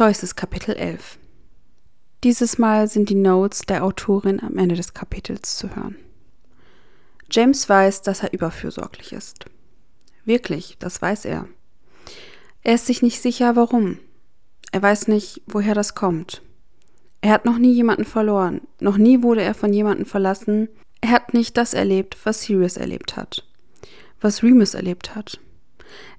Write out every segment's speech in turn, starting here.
Choices Kapitel 11 Dieses Mal sind die Notes der Autorin am Ende des Kapitels zu hören. James weiß, dass er überfürsorglich ist. Wirklich, das weiß er. Er ist sich nicht sicher, warum. Er weiß nicht, woher das kommt. Er hat noch nie jemanden verloren, noch nie wurde er von jemandem verlassen, er hat nicht das erlebt, was Sirius erlebt hat, was Remus erlebt hat.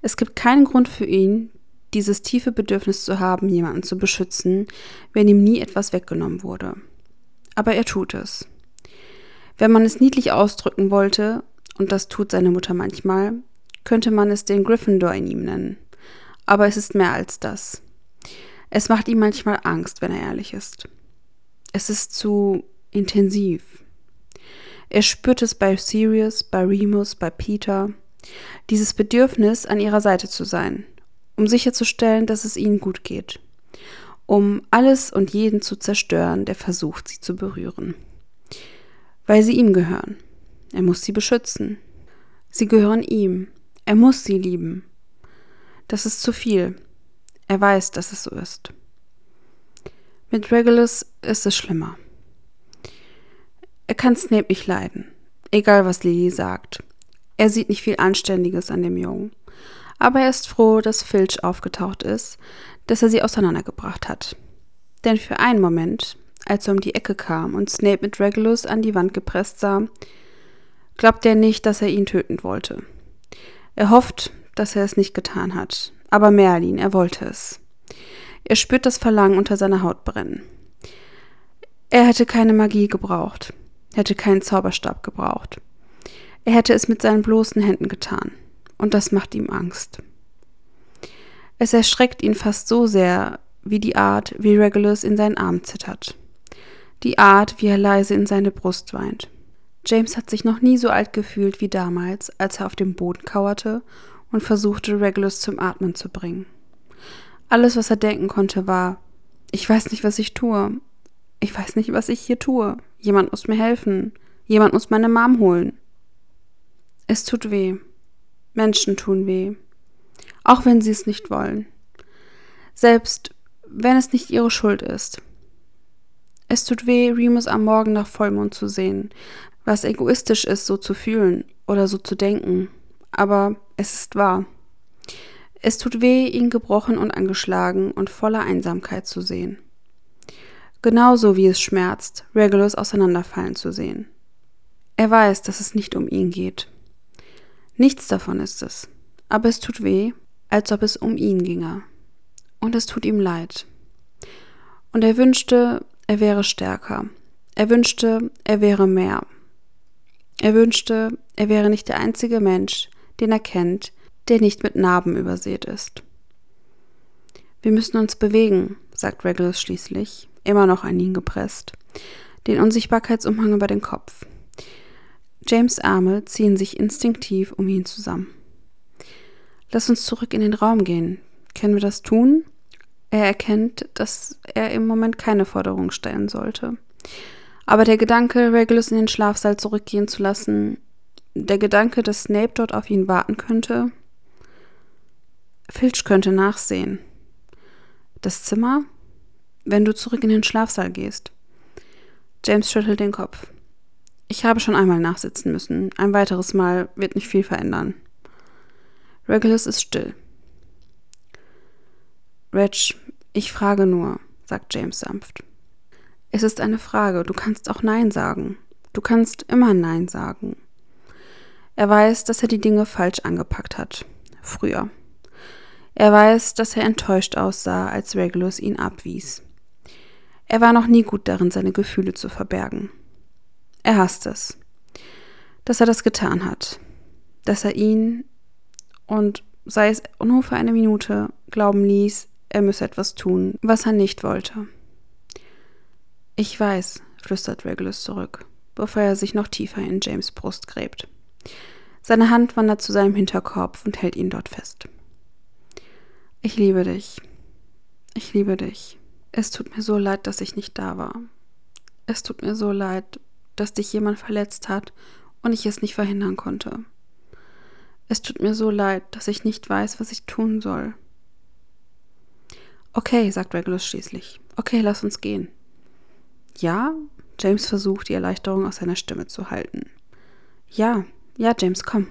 Es gibt keinen Grund für ihn, dieses tiefe Bedürfnis zu haben, jemanden zu beschützen, wenn ihm nie etwas weggenommen wurde. Aber er tut es. Wenn man es niedlich ausdrücken wollte, und das tut seine Mutter manchmal, könnte man es den Gryffindor in ihm nennen. Aber es ist mehr als das. Es macht ihm manchmal Angst, wenn er ehrlich ist. Es ist zu intensiv. Er spürt es bei Sirius, bei Remus, bei Peter. Dieses Bedürfnis, an ihrer Seite zu sein, um sicherzustellen, dass es ihnen gut geht. Um alles und jeden zu zerstören, der versucht, sie zu berühren. Weil sie ihm gehören. Er muss sie beschützen. Sie gehören ihm. Er muss sie lieben. Das ist zu viel. Er weiß, dass es so ist. Mit Regulus ist es schlimmer. Er kann Snape nicht leiden, egal was Lily sagt. Er sieht nicht viel Anständiges an dem Jungen. Aber er ist froh, dass Filch aufgetaucht ist, dass er sie auseinandergebracht hat. Denn für einen Moment, als er um die Ecke kam und Snape mit Regulus an die Wand gepresst sah, glaubt er nicht, dass er ihn töten wollte. Er hofft, dass er es nicht getan hat, aber Merlin, er wollte es. Er spürt das Verlangen unter seiner Haut brennen. Er hätte keine Magie gebraucht, hätte keinen Zauberstab gebraucht. Er hätte es mit seinen bloßen Händen getan, und das macht ihm Angst. Es erschreckt ihn fast so sehr, wie die Art, wie Regulus in seinen Arm zittert. Die Art, wie er leise in seine Brust weint. James hat sich noch nie so alt gefühlt wie damals, als er auf dem Boden kauerte und versuchte, Regulus zum Atmen zu bringen. Alles, was er denken konnte, war, ich weiß nicht, was ich tue. Ich weiß nicht, was ich hier tue. Jemand muss mir helfen. Jemand muss meine Mom holen. Es tut weh. Menschen tun weh. Auch wenn sie es nicht wollen. Selbst wenn es nicht ihre Schuld ist. Es tut weh, Remus am Morgen nach Vollmond zu sehen, was egoistisch ist, so zu fühlen oder so zu denken aber es ist wahr. Es tut weh, ihn gebrochen und angeschlagen und voller Einsamkeit zu sehen. Genauso wie es schmerzt, Regulus auseinanderfallen zu sehen. Er weiß, dass es nicht um ihn geht. Nichts davon ist es, aber es tut weh, als ob es um ihn ginge. Und es tut ihm leid. Und er wünschte, er wäre stärker. Er wünschte, er wäre mehr. Er wünschte, er wäre nicht der einzige Mensch, den er kennt, der nicht mit Narben übersät ist. Wir müssen uns bewegen, sagt Regulus schließlich, immer noch an ihn gepresst, den Unsichtbarkeitsumhang über den Kopf. James Arme ziehen sich instinktiv um ihn zusammen. Lass uns zurück in den Raum gehen. Können wir das tun? Er erkennt, dass er im Moment keine Forderung stellen sollte. Aber der Gedanke, Regulus in den Schlafsaal zurückgehen zu lassen, der Gedanke, dass Snape dort auf ihn warten könnte. Filch könnte nachsehen. Das Zimmer? Wenn du zurück in den Schlafsaal gehst. James schüttelt den Kopf. Ich habe schon einmal nachsitzen müssen. Ein weiteres Mal wird nicht viel verändern. Regulus ist still. Reg, ich frage nur, sagt James sanft. Es ist eine Frage. Du kannst auch Nein sagen. Du kannst immer Nein sagen. Er weiß, dass er die Dinge falsch angepackt hat. Früher. Er weiß, dass er enttäuscht aussah, als Regulus ihn abwies. Er war noch nie gut darin, seine Gefühle zu verbergen. Er hasst es. Dass er das getan hat. Dass er ihn, und sei es nur für eine Minute, glauben ließ, er müsse etwas tun, was er nicht wollte. Ich weiß, flüstert Regulus zurück, bevor er sich noch tiefer in James Brust gräbt. Seine Hand wandert zu seinem Hinterkopf und hält ihn dort fest. Ich liebe dich. Ich liebe dich. Es tut mir so leid, dass ich nicht da war. Es tut mir so leid, dass dich jemand verletzt hat und ich es nicht verhindern konnte. Es tut mir so leid, dass ich nicht weiß, was ich tun soll. Okay, sagt Regulus schließlich. Okay, lass uns gehen. Ja? James versucht, die Erleichterung aus seiner Stimme zu halten. Ja, ja, James, komm.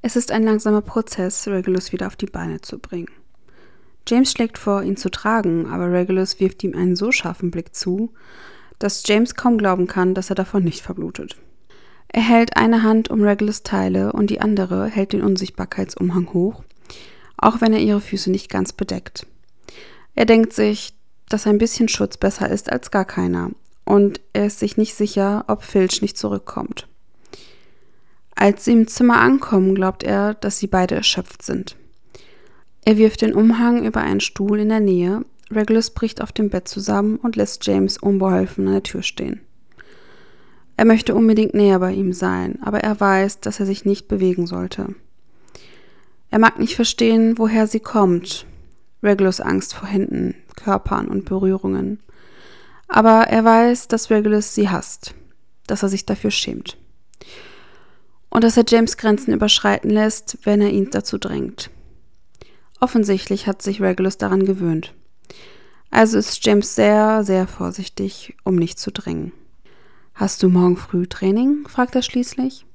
Es ist ein langsamer Prozess, Regulus wieder auf die Beine zu bringen. James schlägt vor, ihn zu tragen, aber Regulus wirft ihm einen so scharfen Blick zu, dass James kaum glauben kann, dass er davon nicht verblutet. Er hält eine Hand um Regulus Teile und die andere hält den Unsichtbarkeitsumhang hoch, auch wenn er ihre Füße nicht ganz bedeckt. Er denkt sich, dass ein bisschen Schutz besser ist als gar keiner, und er ist sich nicht sicher, ob Filch nicht zurückkommt. Als sie im Zimmer ankommen, glaubt er, dass sie beide erschöpft sind. Er wirft den Umhang über einen Stuhl in der Nähe. Regulus bricht auf dem Bett zusammen und lässt James unbeholfen an der Tür stehen. Er möchte unbedingt näher bei ihm sein, aber er weiß, dass er sich nicht bewegen sollte. Er mag nicht verstehen, woher sie kommt. Regulus Angst vor Händen, Körpern und Berührungen. Aber er weiß, dass Regulus sie hasst, dass er sich dafür schämt und dass er James Grenzen überschreiten lässt, wenn er ihn dazu drängt. Offensichtlich hat sich Regulus daran gewöhnt. Also ist James sehr, sehr vorsichtig, um nicht zu drängen. Hast du morgen früh Training? fragt er schließlich.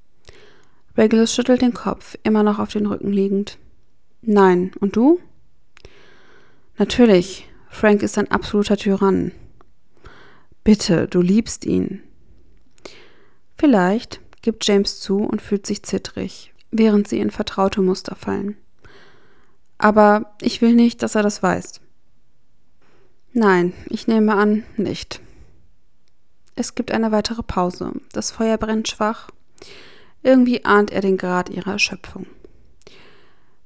Regulus schüttelt den Kopf, immer noch auf den Rücken liegend. Nein, und du? Natürlich, Frank ist ein absoluter Tyrann. Bitte, du liebst ihn. Vielleicht, gibt James zu und fühlt sich zittrig, während sie in vertraute Muster fallen. Aber ich will nicht, dass er das weiß. Nein, ich nehme an, nicht. Es gibt eine weitere Pause. Das Feuer brennt schwach. Irgendwie ahnt er den Grad ihrer Erschöpfung.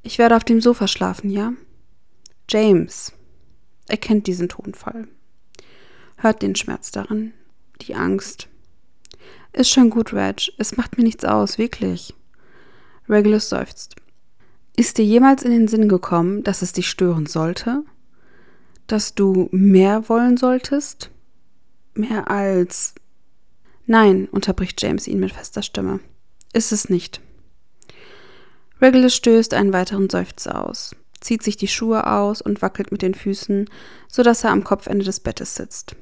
Ich werde auf dem Sofa schlafen, ja? James. Er kennt diesen Tonfall. Hört den Schmerz darin, die Angst, ist schon gut, Reg. Es macht mir nichts aus, wirklich. Regulus seufzt. Ist dir jemals in den Sinn gekommen, dass es dich stören sollte? Dass du mehr wollen solltest? Mehr als. Nein, unterbricht James ihn mit fester Stimme. Ist es nicht. Regulus stößt einen weiteren Seufzer aus, zieht sich die Schuhe aus und wackelt mit den Füßen, sodass er am Kopfende des Bettes sitzt.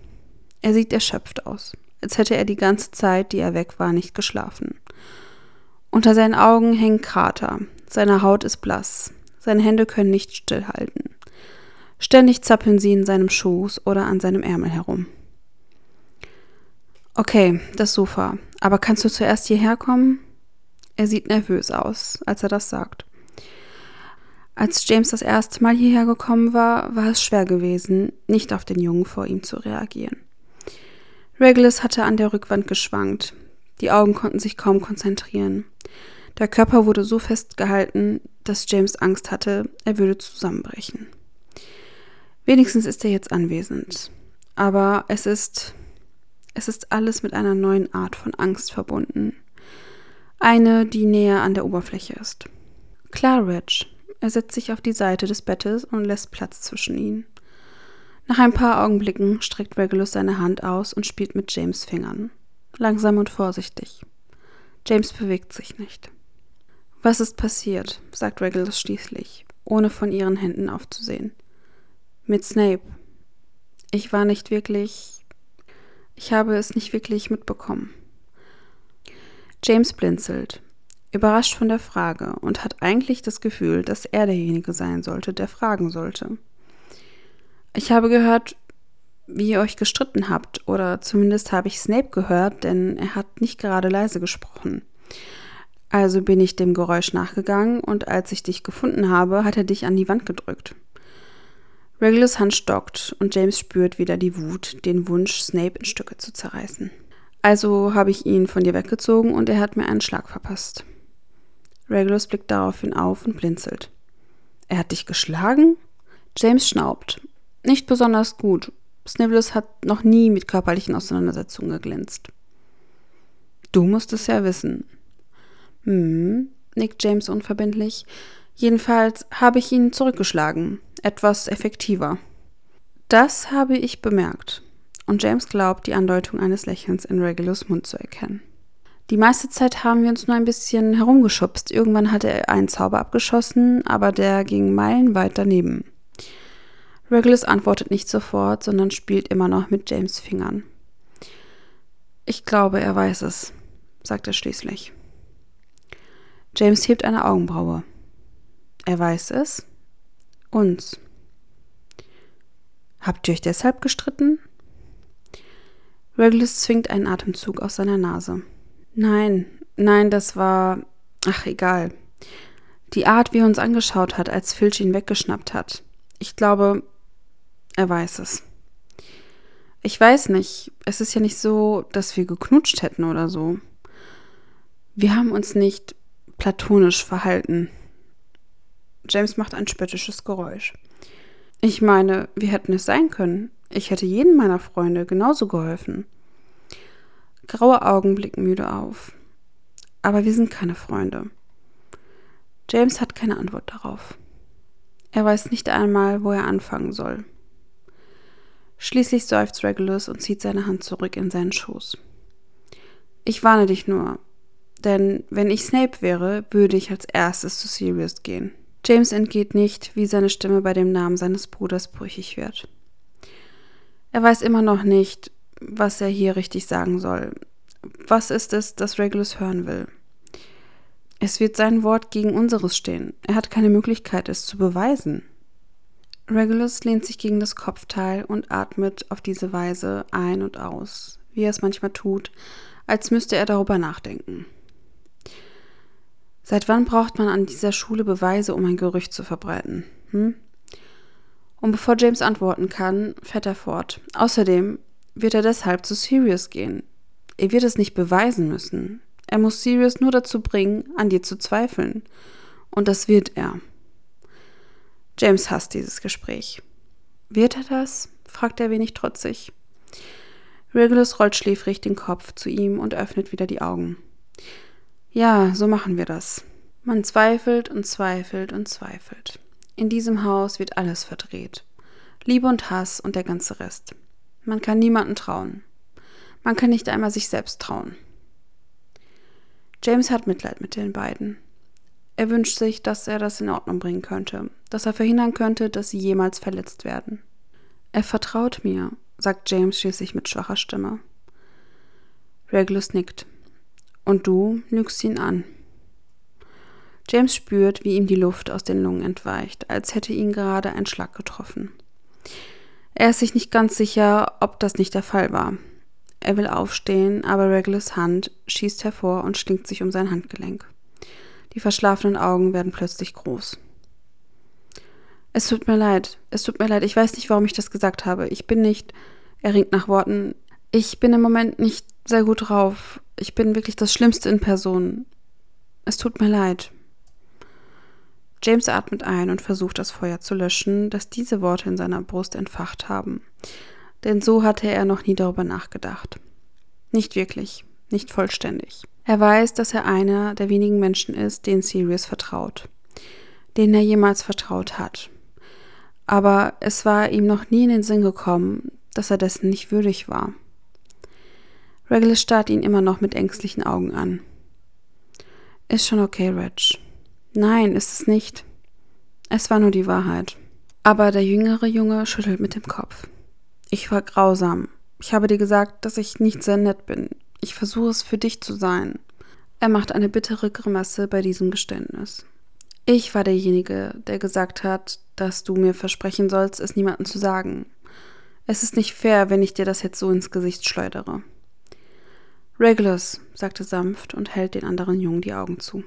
Er sieht erschöpft aus, als hätte er die ganze Zeit, die er weg war, nicht geschlafen. Unter seinen Augen hängen Krater, seine Haut ist blass, seine Hände können nicht stillhalten. Ständig zappeln sie in seinem Schoß oder an seinem Ärmel herum. Okay, das Sofa. Aber kannst du zuerst hierher kommen? Er sieht nervös aus, als er das sagt. Als James das erste Mal hierher gekommen war, war es schwer gewesen, nicht auf den Jungen vor ihm zu reagieren. Regulus hatte an der Rückwand geschwankt. Die Augen konnten sich kaum konzentrieren. Der Körper wurde so festgehalten, dass James Angst hatte, er würde zusammenbrechen. Wenigstens ist er jetzt anwesend. Aber es ist. Es ist alles mit einer neuen Art von Angst verbunden. Eine, die näher an der Oberfläche ist. Klar, Reg. Er setzt sich auf die Seite des Bettes und lässt Platz zwischen ihnen. Nach ein paar Augenblicken streckt Regulus seine Hand aus und spielt mit James Fingern. Langsam und vorsichtig. James bewegt sich nicht. Was ist passiert? sagt Regulus schließlich, ohne von ihren Händen aufzusehen. Mit Snape. Ich war nicht wirklich. Ich habe es nicht wirklich mitbekommen. James blinzelt, überrascht von der Frage und hat eigentlich das Gefühl, dass er derjenige sein sollte, der fragen sollte. Ich habe gehört, wie ihr euch gestritten habt, oder zumindest habe ich Snape gehört, denn er hat nicht gerade leise gesprochen. Also bin ich dem Geräusch nachgegangen und als ich dich gefunden habe, hat er dich an die Wand gedrückt. Regulus Hand stockt und James spürt wieder die Wut, den Wunsch, Snape in Stücke zu zerreißen. Also habe ich ihn von dir weggezogen und er hat mir einen Schlag verpasst. Regulus blickt daraufhin auf und blinzelt. Er hat dich geschlagen? James schnaubt nicht besonders gut. Snivellus hat noch nie mit körperlichen Auseinandersetzungen geglänzt. Du musst es ja wissen. Hm, nickt James unverbindlich. Jedenfalls habe ich ihn zurückgeschlagen. Etwas effektiver. Das habe ich bemerkt. Und James glaubt, die Andeutung eines Lächelns in Regulus Mund zu erkennen. Die meiste Zeit haben wir uns nur ein bisschen herumgeschubst. Irgendwann hatte er einen Zauber abgeschossen, aber der ging meilenweit daneben. Regulus antwortet nicht sofort, sondern spielt immer noch mit James Fingern. Ich glaube, er weiß es, sagt er schließlich. James hebt eine Augenbraue. Er weiß es. Uns. Habt ihr euch deshalb gestritten? Regulus zwingt einen Atemzug aus seiner Nase. Nein, nein, das war. Ach, egal. Die Art, wie er uns angeschaut hat, als Filch ihn weggeschnappt hat. Ich glaube, er weiß es. Ich weiß nicht, es ist ja nicht so, dass wir geknutscht hätten oder so. Wir haben uns nicht platonisch verhalten. James macht ein spöttisches Geräusch. Ich meine, wir hätten es sein können. Ich hätte jedem meiner Freunde genauso geholfen. Graue Augen blicken müde auf. Aber wir sind keine Freunde. James hat keine Antwort darauf. Er weiß nicht einmal, wo er anfangen soll. Schließlich seufzt Regulus und zieht seine Hand zurück in seinen Schoß. Ich warne dich nur, denn wenn ich Snape wäre, würde ich als erstes zu Sirius gehen. James entgeht nicht, wie seine Stimme bei dem Namen seines Bruders brüchig wird. Er weiß immer noch nicht, was er hier richtig sagen soll. Was ist es, das Regulus hören will? Es wird sein Wort gegen unseres stehen. Er hat keine Möglichkeit, es zu beweisen. Regulus lehnt sich gegen das Kopfteil und atmet auf diese Weise ein und aus, wie er es manchmal tut, als müsste er darüber nachdenken. Seit wann braucht man an dieser Schule Beweise, um ein Gerücht zu verbreiten? Hm? Und bevor James antworten kann, fährt er fort. Außerdem wird er deshalb zu Sirius gehen. Er wird es nicht beweisen müssen. Er muss Sirius nur dazu bringen, an dir zu zweifeln. Und das wird er. James hasst dieses Gespräch. Wird er das? fragt er wenig trotzig. Regulus rollt schläfrig den Kopf zu ihm und öffnet wieder die Augen. Ja, so machen wir das. Man zweifelt und zweifelt und zweifelt. In diesem Haus wird alles verdreht. Liebe und Hass und der ganze Rest. Man kann niemanden trauen. Man kann nicht einmal sich selbst trauen. James hat Mitleid mit den beiden. Er wünscht sich, dass er das in Ordnung bringen könnte, dass er verhindern könnte, dass sie jemals verletzt werden. Er vertraut mir, sagt James schließlich mit schwacher Stimme. Regulus nickt. Und du lügst ihn an. James spürt, wie ihm die Luft aus den Lungen entweicht, als hätte ihn gerade ein Schlag getroffen. Er ist sich nicht ganz sicher, ob das nicht der Fall war. Er will aufstehen, aber Regulus Hand schießt hervor und schlingt sich um sein Handgelenk. Die verschlafenen Augen werden plötzlich groß. Es tut mir leid, es tut mir leid, ich weiß nicht, warum ich das gesagt habe. Ich bin nicht, er ringt nach Worten, ich bin im Moment nicht sehr gut drauf. Ich bin wirklich das Schlimmste in Person. Es tut mir leid. James atmet ein und versucht das Feuer zu löschen, das diese Worte in seiner Brust entfacht haben. Denn so hatte er noch nie darüber nachgedacht. Nicht wirklich, nicht vollständig. Er weiß, dass er einer der wenigen Menschen ist, denen Sirius vertraut. Denen er jemals vertraut hat. Aber es war ihm noch nie in den Sinn gekommen, dass er dessen nicht würdig war. Regulus starrt ihn immer noch mit ängstlichen Augen an. Ist schon okay, Reg. Nein, ist es nicht. Es war nur die Wahrheit. Aber der jüngere Junge schüttelt mit dem Kopf. Ich war grausam. Ich habe dir gesagt, dass ich nicht sehr nett bin. Ich versuche es für dich zu sein. Er macht eine bittere Grimasse bei diesem Geständnis. Ich war derjenige, der gesagt hat, dass du mir versprechen sollst, es niemandem zu sagen. Es ist nicht fair, wenn ich dir das jetzt so ins Gesicht schleudere. Regulus, sagte sanft und hält den anderen Jungen die Augen zu.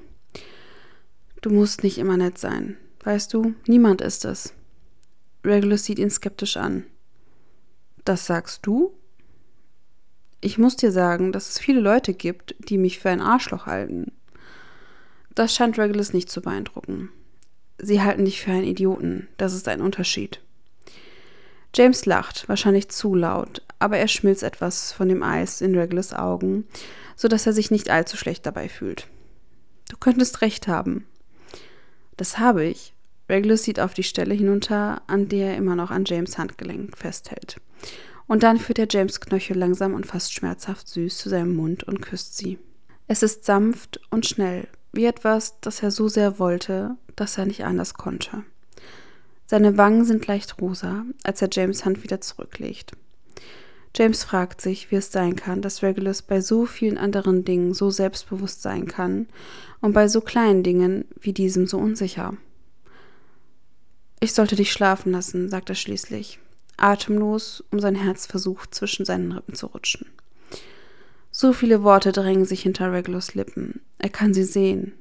Du musst nicht immer nett sein. Weißt du, niemand ist es. Regulus sieht ihn skeptisch an. Das sagst du? Ich muss dir sagen, dass es viele Leute gibt, die mich für ein Arschloch halten. Das scheint Regulus nicht zu beeindrucken. Sie halten dich für einen Idioten. Das ist ein Unterschied. James lacht, wahrscheinlich zu laut, aber er schmilzt etwas von dem Eis in Regulus Augen, so dass er sich nicht allzu schlecht dabei fühlt. Du könntest recht haben. Das habe ich. Regulus sieht auf die Stelle hinunter, an der er immer noch an James Handgelenk festhält. Und dann führt er James Knöchel langsam und fast schmerzhaft süß zu seinem Mund und küsst sie. Es ist sanft und schnell, wie etwas, das er so sehr wollte, dass er nicht anders konnte. Seine Wangen sind leicht rosa, als er James Hand wieder zurücklegt. James fragt sich, wie es sein kann, dass Regulus bei so vielen anderen Dingen so selbstbewusst sein kann und bei so kleinen Dingen wie diesem so unsicher. Ich sollte dich schlafen lassen, sagt er schließlich, atemlos, um sein Herz versucht, zwischen seinen Rippen zu rutschen. So viele Worte drängen sich hinter Regulus Lippen. Er kann sie sehen.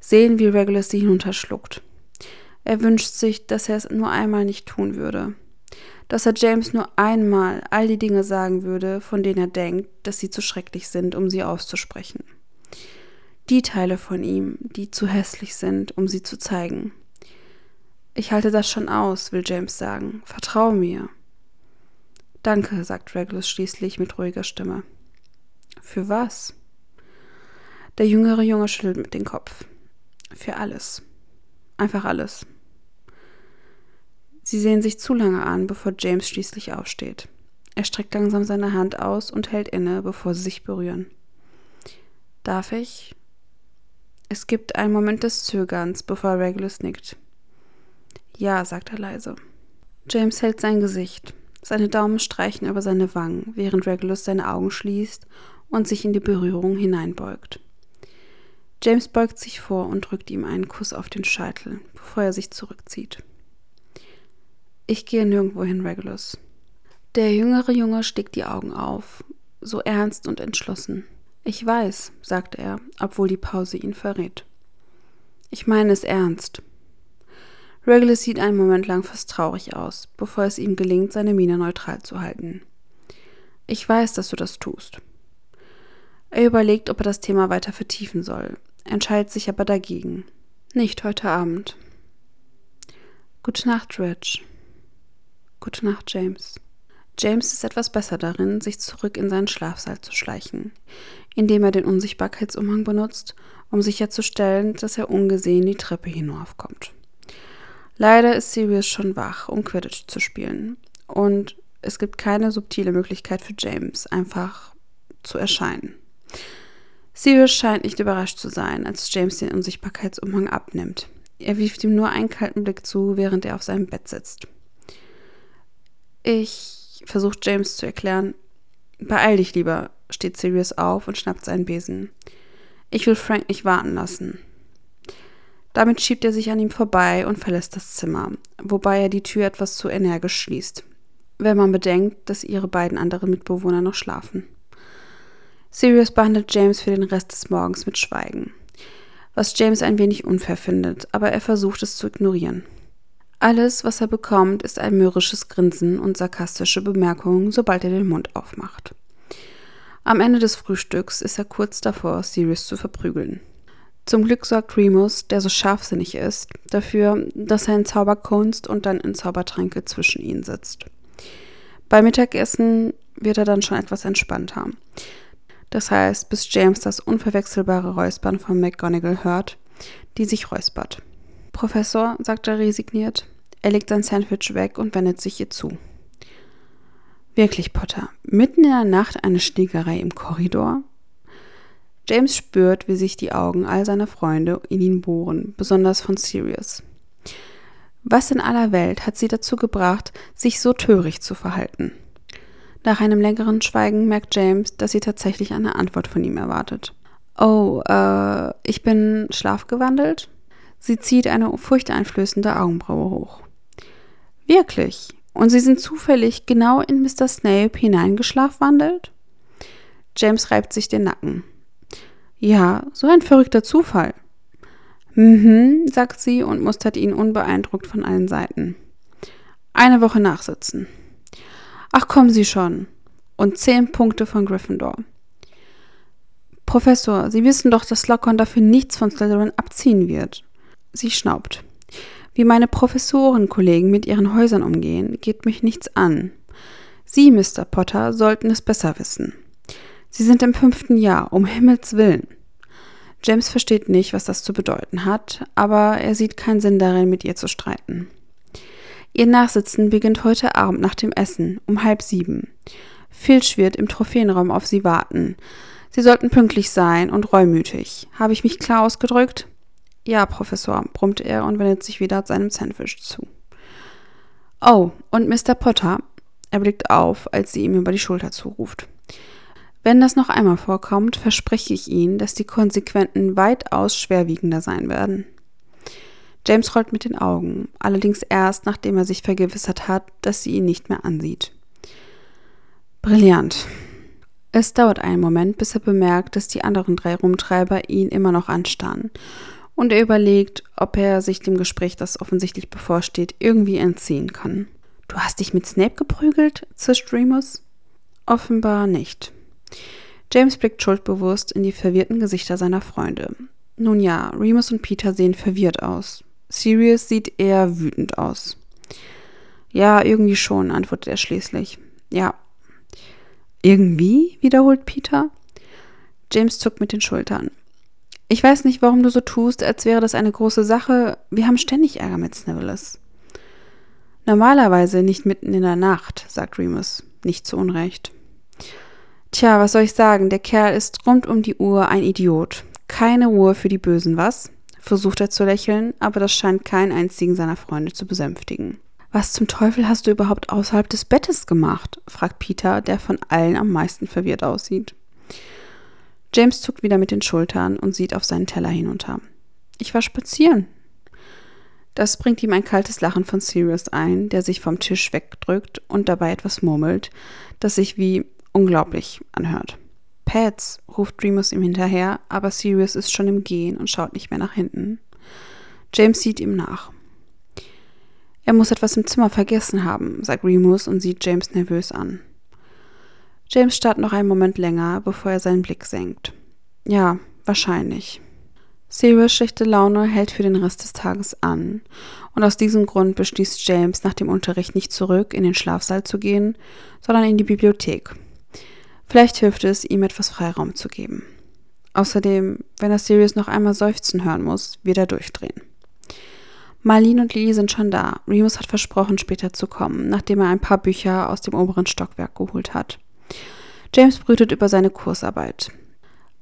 Sehen, wie Regulus sie hinunterschluckt. Er wünscht sich, dass er es nur einmal nicht tun würde. Dass er James nur einmal all die Dinge sagen würde, von denen er denkt, dass sie zu schrecklich sind, um sie auszusprechen. Die Teile von ihm, die zu hässlich sind, um sie zu zeigen. Ich halte das schon aus, will James sagen. Vertrau mir. Danke, sagt Regulus schließlich mit ruhiger Stimme. Für was? Der jüngere Junge schüttelt mit dem Kopf. Für alles. Einfach alles. Sie sehen sich zu lange an, bevor James schließlich aufsteht. Er streckt langsam seine Hand aus und hält inne, bevor sie sich berühren. Darf ich? Es gibt einen Moment des Zögerns, bevor Regulus nickt. Ja, sagt er leise. James hält sein Gesicht. Seine Daumen streichen über seine Wangen, während Regulus seine Augen schließt und sich in die Berührung hineinbeugt. James beugt sich vor und drückt ihm einen Kuss auf den Scheitel, bevor er sich zurückzieht. Ich gehe nirgendwo hin, Regulus. Der jüngere Junge steckt die Augen auf, so ernst und entschlossen. Ich weiß, sagt er, obwohl die Pause ihn verrät. Ich meine es ernst. Regulus sieht einen Moment lang fast traurig aus, bevor es ihm gelingt, seine Miene neutral zu halten. Ich weiß, dass du das tust. Er überlegt, ob er das Thema weiter vertiefen soll, entscheidet sich aber dagegen. Nicht heute Abend. Gute Nacht, Reg. Gute Nacht, James. James ist etwas besser darin, sich zurück in seinen Schlafsaal zu schleichen, indem er den Unsichtbarkeitsumhang benutzt, um sicherzustellen, dass er ungesehen die Treppe hinaufkommt. Leider ist Sirius schon wach, um Quidditch zu spielen, und es gibt keine subtile Möglichkeit für James, einfach zu erscheinen. Sirius scheint nicht überrascht zu sein, als James den Unsichtbarkeitsumhang abnimmt. Er wirft ihm nur einen kalten Blick zu, während er auf seinem Bett sitzt. Ich, versucht James zu erklären. Beeil dich lieber, steht Sirius auf und schnappt seinen Besen. Ich will Frank nicht warten lassen. Damit schiebt er sich an ihm vorbei und verlässt das Zimmer, wobei er die Tür etwas zu energisch schließt, wenn man bedenkt, dass ihre beiden anderen Mitbewohner noch schlafen. Sirius behandelt James für den Rest des Morgens mit Schweigen, was James ein wenig unfair findet, aber er versucht es zu ignorieren. Alles, was er bekommt, ist ein mürrisches Grinsen und sarkastische Bemerkungen, sobald er den Mund aufmacht. Am Ende des Frühstücks ist er kurz davor, Sirius zu verprügeln. Zum Glück sorgt Remus, der so scharfsinnig ist, dafür, dass er in Zauberkunst und dann in Zaubertränke zwischen ihnen sitzt. Beim Mittagessen wird er dann schon etwas entspannter. Das heißt, bis James das unverwechselbare Räuspern von McGonagall hört, die sich räuspert. Professor, sagt er resigniert. Er legt sein Sandwich weg und wendet sich ihr zu. Wirklich, Potter, mitten in der Nacht eine Schlägerei im Korridor? James spürt, wie sich die Augen all seiner Freunde in ihn bohren, besonders von Sirius. Was in aller Welt hat sie dazu gebracht, sich so töricht zu verhalten? Nach einem längeren Schweigen merkt James, dass sie tatsächlich eine Antwort von ihm erwartet. Oh, äh, ich bin schlafgewandelt? Sie zieht eine furchteinflößende Augenbraue hoch. Wirklich? Und Sie sind zufällig genau in Mr. Snape hineingeschlafwandelt? James reibt sich den Nacken. Ja, so ein verrückter Zufall. Mhm, sagt sie und mustert ihn unbeeindruckt von allen Seiten. Eine Woche nachsitzen. Ach, kommen Sie schon. Und zehn Punkte von Gryffindor. Professor, Sie wissen doch, dass Lockon dafür nichts von Slytherin abziehen wird. Sie schnaubt. Wie meine Professorenkollegen mit ihren Häusern umgehen, geht mich nichts an. Sie, Mr. Potter, sollten es besser wissen. Sie sind im fünften Jahr, um Himmels willen. James versteht nicht, was das zu bedeuten hat, aber er sieht keinen Sinn darin, mit ihr zu streiten. Ihr Nachsitzen beginnt heute Abend nach dem Essen, um halb sieben. Filch wird im Trophäenraum auf sie warten. Sie sollten pünktlich sein und reumütig. Habe ich mich klar ausgedrückt? Ja, Professor, brummt er und wendet sich wieder seinem Sandwich zu. Oh, und Mr. Potter. Er blickt auf, als sie ihm über die Schulter zuruft. Wenn das noch einmal vorkommt, verspreche ich Ihnen, dass die Konsequenten weitaus schwerwiegender sein werden. James rollt mit den Augen, allerdings erst, nachdem er sich vergewissert hat, dass sie ihn nicht mehr ansieht. Brillant. Es dauert einen Moment, bis er bemerkt, dass die anderen drei Rumtreiber ihn immer noch anstarren. Und er überlegt, ob er sich dem Gespräch, das offensichtlich bevorsteht, irgendwie entziehen kann. Du hast dich mit Snape geprügelt? zischt Remus. Offenbar nicht. James blickt schuldbewusst in die verwirrten Gesichter seiner Freunde. Nun ja, Remus und Peter sehen verwirrt aus. Sirius sieht eher wütend aus. Ja, irgendwie schon, antwortet er schließlich. Ja. Irgendwie? wiederholt Peter. James zuckt mit den Schultern. Ich weiß nicht, warum du so tust, als wäre das eine große Sache. Wir haben ständig Ärger mit Snivellus. Normalerweise nicht mitten in der Nacht, sagt Remus. Nicht zu Unrecht. Tja, was soll ich sagen? Der Kerl ist rund um die Uhr ein Idiot. Keine Ruhe für die Bösen, was? versucht er zu lächeln, aber das scheint keinen einzigen seiner Freunde zu besänftigen. Was zum Teufel hast du überhaupt außerhalb des Bettes gemacht? fragt Peter, der von allen am meisten verwirrt aussieht. James zuckt wieder mit den Schultern und sieht auf seinen Teller hinunter. Ich war spazieren. Das bringt ihm ein kaltes Lachen von Sirius ein, der sich vom Tisch wegdrückt und dabei etwas murmelt, das sich wie unglaublich anhört. Pets, ruft Remus ihm hinterher, aber Sirius ist schon im Gehen und schaut nicht mehr nach hinten. James sieht ihm nach. Er muss etwas im Zimmer vergessen haben, sagt Remus und sieht James nervös an. James starrt noch einen Moment länger, bevor er seinen Blick senkt. Ja, wahrscheinlich. Sirius schlechte Laune hält für den Rest des Tages an, und aus diesem Grund beschließt James, nach dem Unterricht nicht zurück in den Schlafsaal zu gehen, sondern in die Bibliothek. Vielleicht hilft es, ihm etwas Freiraum zu geben. Außerdem, wenn er Sirius noch einmal seufzen hören muss, wird er durchdrehen. Marlene und Lily sind schon da. Remus hat versprochen, später zu kommen, nachdem er ein paar Bücher aus dem oberen Stockwerk geholt hat. James brütet über seine Kursarbeit.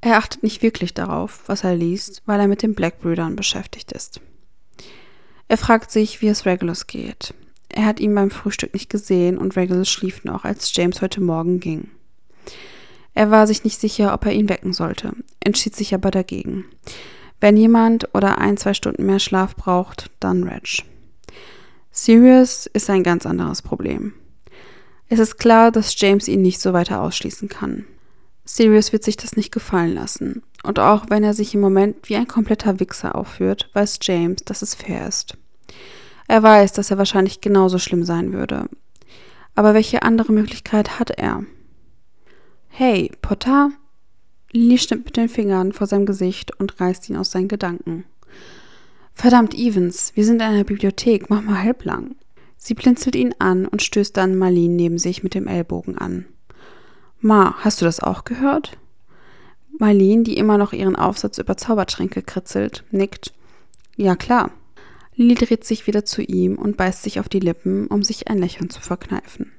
Er achtet nicht wirklich darauf, was er liest, weil er mit den Black-Brüdern beschäftigt ist. Er fragt sich, wie es Regulus geht. Er hat ihn beim Frühstück nicht gesehen und Regulus schlief noch, als James heute Morgen ging. Er war sich nicht sicher, ob er ihn wecken sollte, entschied sich aber dagegen. Wenn jemand oder ein, zwei Stunden mehr Schlaf braucht, dann Reg. Sirius ist ein ganz anderes Problem. Es ist klar, dass James ihn nicht so weiter ausschließen kann. Sirius wird sich das nicht gefallen lassen. Und auch wenn er sich im Moment wie ein kompletter Wichser aufführt, weiß James, dass es fair ist. Er weiß, dass er wahrscheinlich genauso schlimm sein würde. Aber welche andere Möglichkeit hat er? Hey, Potter? Lily stimmt mit den Fingern vor seinem Gesicht und reißt ihn aus seinen Gedanken. Verdammt, Evans, wir sind in einer Bibliothek, mach mal halblang. Sie blinzelt ihn an und stößt dann Marlene neben sich mit dem Ellbogen an. Ma, hast du das auch gehört? Marlene, die immer noch ihren Aufsatz über Zaubertränke kritzelt, nickt. Ja, klar. Lily dreht sich wieder zu ihm und beißt sich auf die Lippen, um sich ein Lächeln zu verkneifen.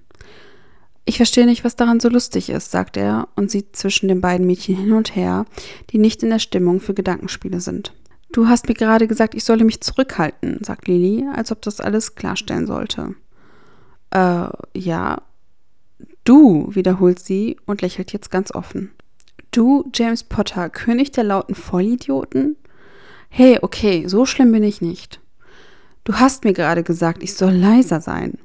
Ich verstehe nicht, was daran so lustig ist, sagt er und sieht zwischen den beiden Mädchen hin und her, die nicht in der Stimmung für Gedankenspiele sind. Du hast mir gerade gesagt, ich solle mich zurückhalten, sagt Lily, als ob das alles klarstellen sollte. Äh, ja. Du, wiederholt sie und lächelt jetzt ganz offen. Du, James Potter, König der lauten Vollidioten? Hey, okay, so schlimm bin ich nicht. Du hast mir gerade gesagt, ich soll leiser sein.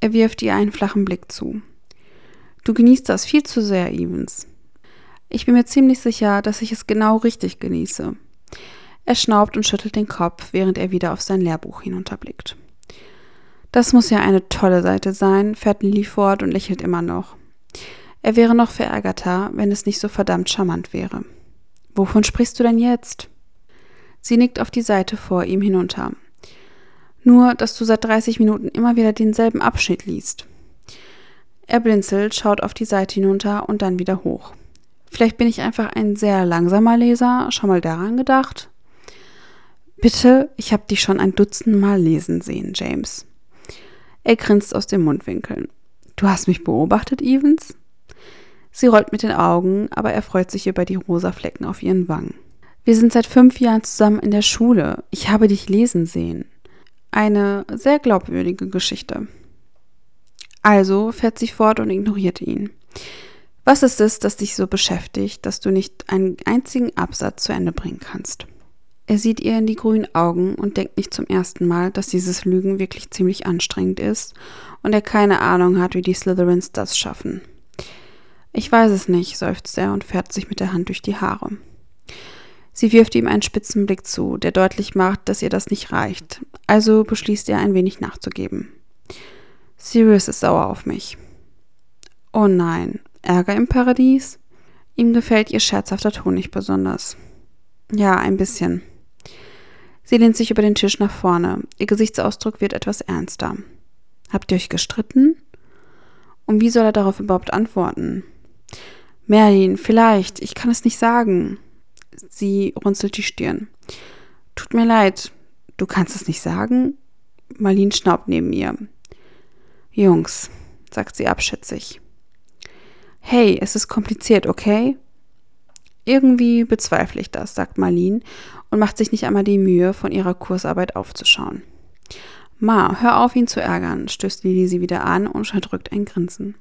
Er wirft ihr einen flachen Blick zu. Du genießt das viel zu sehr, Evans. Ich bin mir ziemlich sicher, dass ich es genau richtig genieße. Er schnaubt und schüttelt den Kopf, während er wieder auf sein Lehrbuch hinunterblickt. Das muss ja eine tolle Seite sein, fährt Lily fort und lächelt immer noch. Er wäre noch verärgerter, wenn es nicht so verdammt charmant wäre. Wovon sprichst du denn jetzt? Sie nickt auf die Seite vor ihm hinunter. Nur, dass du seit 30 Minuten immer wieder denselben Abschnitt liest. Er blinzelt, schaut auf die Seite hinunter und dann wieder hoch. Vielleicht bin ich einfach ein sehr langsamer Leser, schon mal daran gedacht? Bitte, ich habe dich schon ein Dutzend Mal lesen sehen, James. Er grinst aus den Mundwinkeln. Du hast mich beobachtet, Evans? Sie rollt mit den Augen, aber er freut sich über die rosa Flecken auf ihren Wangen. Wir sind seit fünf Jahren zusammen in der Schule. Ich habe dich lesen sehen. Eine sehr glaubwürdige Geschichte. Also fährt sie fort und ignoriert ihn. Was ist es, das dich so beschäftigt, dass du nicht einen einzigen Absatz zu Ende bringen kannst? Er sieht ihr in die grünen Augen und denkt nicht zum ersten Mal, dass dieses Lügen wirklich ziemlich anstrengend ist und er keine Ahnung hat, wie die Slytherins das schaffen. Ich weiß es nicht, seufzt er und fährt sich mit der Hand durch die Haare. Sie wirft ihm einen spitzen Blick zu, der deutlich macht, dass ihr das nicht reicht, also beschließt er ein wenig nachzugeben. Sirius ist sauer auf mich. Oh nein, Ärger im Paradies? Ihm gefällt ihr scherzhafter Ton nicht besonders. Ja, ein bisschen. Sie lehnt sich über den Tisch nach vorne. Ihr Gesichtsausdruck wird etwas ernster. Habt ihr euch gestritten? Und wie soll er darauf überhaupt antworten? Merlin, vielleicht, ich kann es nicht sagen. Sie runzelt die Stirn. Tut mir leid, du kannst es nicht sagen? Marlene schnaubt neben ihr. Jungs, sagt sie abschätzig. Hey, es ist kompliziert, okay? Irgendwie bezweifle ich das, sagt Marlene und macht sich nicht einmal die Mühe, von ihrer Kursarbeit aufzuschauen. Ma, hör auf, ihn zu ärgern, stößt Lili sie wieder an und unterdrückt ein Grinsen.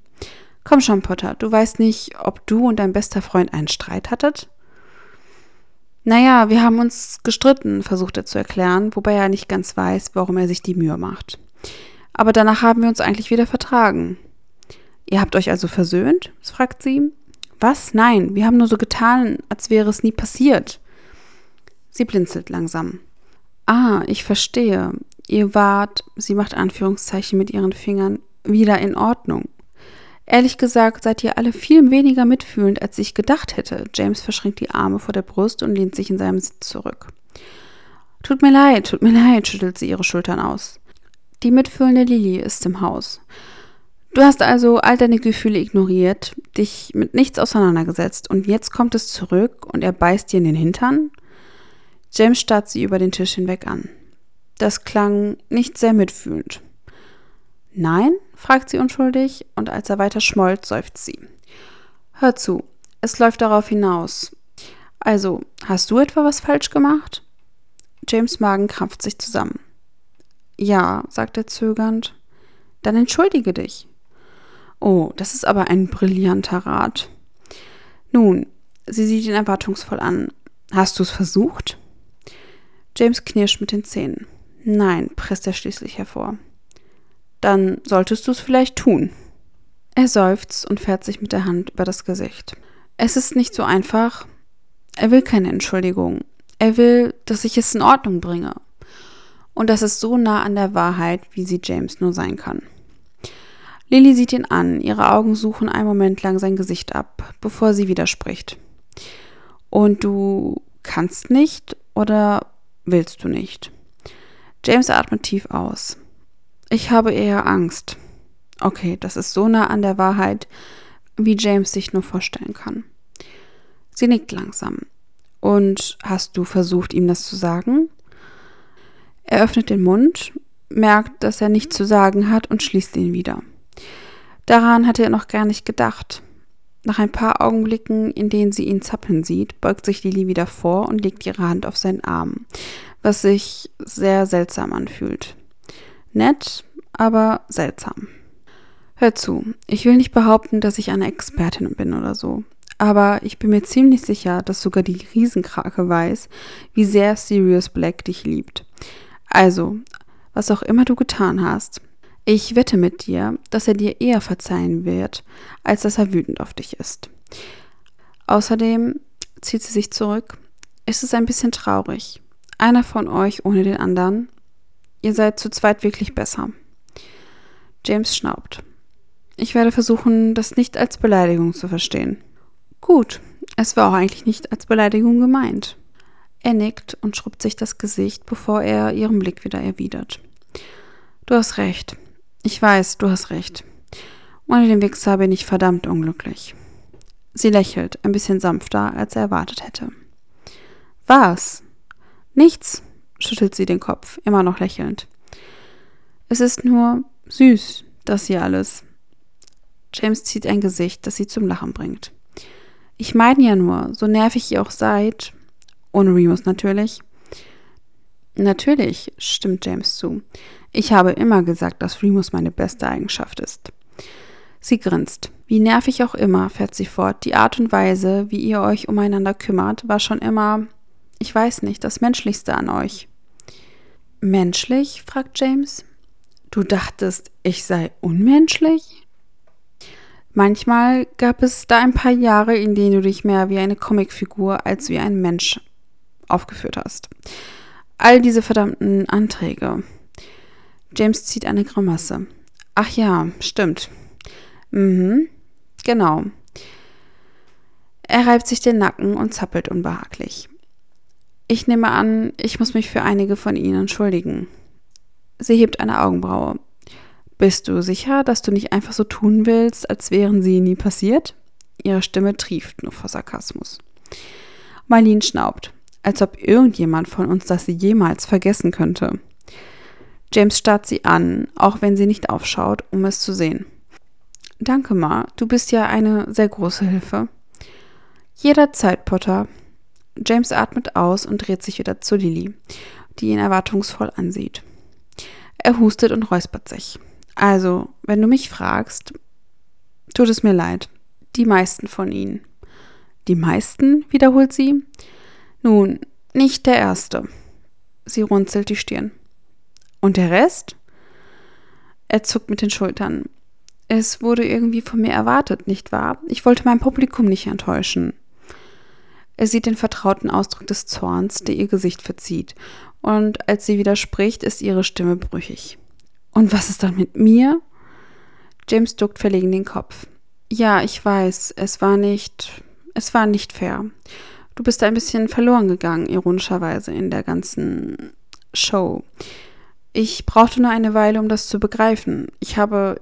Komm schon, Potter, du weißt nicht, ob du und dein bester Freund einen Streit hattet? Naja, wir haben uns gestritten, versucht er zu erklären, wobei er nicht ganz weiß, warum er sich die Mühe macht. Aber danach haben wir uns eigentlich wieder vertragen. Ihr habt euch also versöhnt? fragt sie. Was? Nein, wir haben nur so getan, als wäre es nie passiert. Sie blinzelt langsam. Ah, ich verstehe. Ihr wart, sie macht Anführungszeichen mit ihren Fingern, wieder in Ordnung. Ehrlich gesagt seid ihr alle viel weniger mitfühlend, als ich gedacht hätte. James verschränkt die Arme vor der Brust und lehnt sich in seinem Sitz zurück. Tut mir leid, tut mir leid, schüttelt sie ihre Schultern aus. Die mitfühlende Lily ist im Haus. Du hast also all deine Gefühle ignoriert, dich mit nichts auseinandergesetzt und jetzt kommt es zurück und er beißt dir in den Hintern? James starrt sie über den Tisch hinweg an. Das klang nicht sehr mitfühlend. Nein? fragt sie unschuldig, und als er weiter schmollt, seufzt sie. Hör zu, es läuft darauf hinaus. Also, hast du etwa was falsch gemacht? James Magen krampft sich zusammen. Ja, sagt er zögernd. Dann entschuldige dich. Oh, das ist aber ein brillanter Rat. Nun, sie sieht ihn erwartungsvoll an. Hast du es versucht? James knirscht mit den Zähnen. Nein, presst er schließlich hervor. Dann solltest du es vielleicht tun. Er seufzt und fährt sich mit der Hand über das Gesicht. Es ist nicht so einfach. Er will keine Entschuldigung. Er will, dass ich es in Ordnung bringe. Und das ist so nah an der Wahrheit, wie sie James nur sein kann. Lily sieht ihn an, ihre Augen suchen einen Moment lang sein Gesicht ab, bevor sie widerspricht. Und du kannst nicht oder willst du nicht? James atmet tief aus. Ich habe eher Angst. Okay, das ist so nah an der Wahrheit, wie James sich nur vorstellen kann. Sie nickt langsam. Und hast du versucht, ihm das zu sagen? Er öffnet den Mund, merkt, dass er nichts zu sagen hat und schließt ihn wieder. Daran hatte er noch gar nicht gedacht. Nach ein paar Augenblicken, in denen sie ihn zappeln sieht, beugt sich Lili wieder vor und legt ihre Hand auf seinen Arm, was sich sehr seltsam anfühlt. Nett, aber seltsam. Hör zu, ich will nicht behaupten, dass ich eine Expertin bin oder so, aber ich bin mir ziemlich sicher, dass sogar die Riesenkrake weiß, wie sehr Sirius Black dich liebt. Also, was auch immer du getan hast, ich wette mit dir, dass er dir eher verzeihen wird, als dass er wütend auf dich ist. Außerdem zieht sie sich zurück. Ist es ein bisschen traurig. Einer von euch ohne den anderen. Ihr seid zu zweit wirklich besser. James schnaubt. Ich werde versuchen, das nicht als Beleidigung zu verstehen. Gut, es war auch eigentlich nicht als Beleidigung gemeint. Er nickt und schrubbt sich das Gesicht, bevor er ihren Blick wieder erwidert. Du hast recht. Ich weiß, du hast recht. Ohne den Wichser bin ich verdammt unglücklich. Sie lächelt, ein bisschen sanfter, als er erwartet hätte. Was? Nichts, schüttelt sie den Kopf, immer noch lächelnd. Es ist nur süß, das hier alles. James zieht ein Gesicht, das sie zum Lachen bringt. Ich meine ja nur, so nervig ihr auch seid, ohne Remus natürlich, Natürlich, stimmt James zu. Ich habe immer gesagt, dass Remus meine beste Eigenschaft ist. Sie grinst. Wie nervig auch immer, fährt sie fort, die Art und Weise, wie ihr euch umeinander kümmert, war schon immer, ich weiß nicht, das Menschlichste an euch. Menschlich? fragt James. Du dachtest, ich sei unmenschlich? Manchmal gab es da ein paar Jahre, in denen du dich mehr wie eine Comicfigur als wie ein Mensch aufgeführt hast. All diese verdammten Anträge. James zieht eine Grimasse. Ach ja, stimmt. Mhm, genau. Er reibt sich den Nacken und zappelt unbehaglich. Ich nehme an, ich muss mich für einige von Ihnen entschuldigen. Sie hebt eine Augenbraue. Bist du sicher, dass du nicht einfach so tun willst, als wären sie nie passiert? Ihre Stimme trieft nur vor Sarkasmus. Marlene schnaubt, als ob irgendjemand von uns das jemals vergessen könnte. James starrt sie an, auch wenn sie nicht aufschaut, um es zu sehen. Danke, Ma, du bist ja eine sehr große Hilfe. Jederzeit, Potter. James atmet aus und dreht sich wieder zu Lily, die ihn erwartungsvoll ansieht. Er hustet und räuspert sich. Also, wenn du mich fragst, tut es mir leid. Die meisten von ihnen. Die meisten? wiederholt sie. Nun, nicht der erste. Sie runzelt die Stirn. Und der Rest? Er zuckt mit den Schultern. Es wurde irgendwie von mir erwartet, nicht wahr? Ich wollte mein Publikum nicht enttäuschen. Er sieht den vertrauten Ausdruck des Zorns, der ihr Gesicht verzieht, und als sie widerspricht, ist ihre Stimme brüchig. Und was ist dann mit mir? James duckt verlegen den Kopf. Ja, ich weiß, es war nicht, es war nicht fair. Du bist ein bisschen verloren gegangen, ironischerweise, in der ganzen Show. Ich brauchte nur eine Weile, um das zu begreifen. Ich habe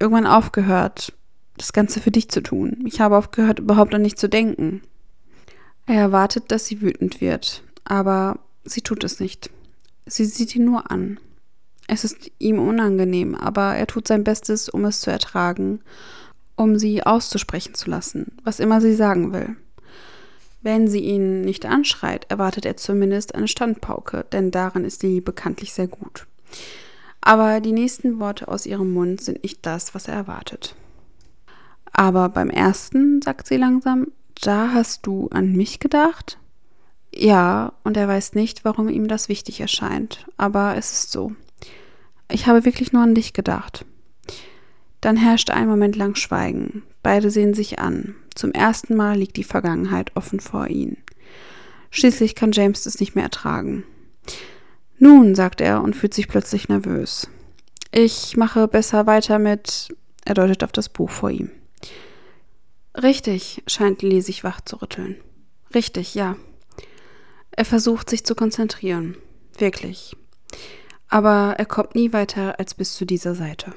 irgendwann aufgehört, das Ganze für dich zu tun. Ich habe aufgehört, überhaupt an dich zu denken. Er erwartet, dass sie wütend wird, aber sie tut es nicht. Sie sieht ihn nur an. Es ist ihm unangenehm, aber er tut sein Bestes, um es zu ertragen, um sie auszusprechen zu lassen, was immer sie sagen will. Wenn sie ihn nicht anschreit, erwartet er zumindest eine Standpauke, denn darin ist Lily bekanntlich sehr gut. Aber die nächsten Worte aus ihrem Mund sind nicht das, was er erwartet. Aber beim ersten, sagt sie langsam, da hast du an mich gedacht? Ja, und er weiß nicht, warum ihm das wichtig erscheint, aber es ist so. Ich habe wirklich nur an dich gedacht. Dann herrscht ein Moment lang Schweigen. Beide sehen sich an. Zum ersten Mal liegt die Vergangenheit offen vor ihnen. Schließlich kann James es nicht mehr ertragen. Nun, sagt er und fühlt sich plötzlich nervös. Ich mache besser weiter mit. Er deutet auf das Buch vor ihm. Richtig, scheint Lee sich wach zu rütteln. Richtig, ja. Er versucht sich zu konzentrieren. Wirklich. Aber er kommt nie weiter als bis zu dieser Seite.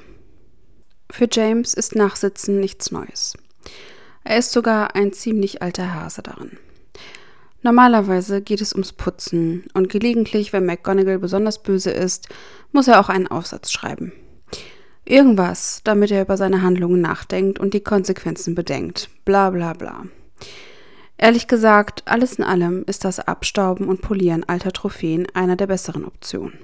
Für James ist Nachsitzen nichts Neues. Er ist sogar ein ziemlich alter Hase darin. Normalerweise geht es ums Putzen und gelegentlich, wenn McGonagall besonders böse ist, muss er auch einen Aufsatz schreiben. Irgendwas, damit er über seine Handlungen nachdenkt und die Konsequenzen bedenkt. Bla bla bla. Ehrlich gesagt, alles in allem ist das Abstauben und Polieren alter Trophäen einer der besseren Optionen.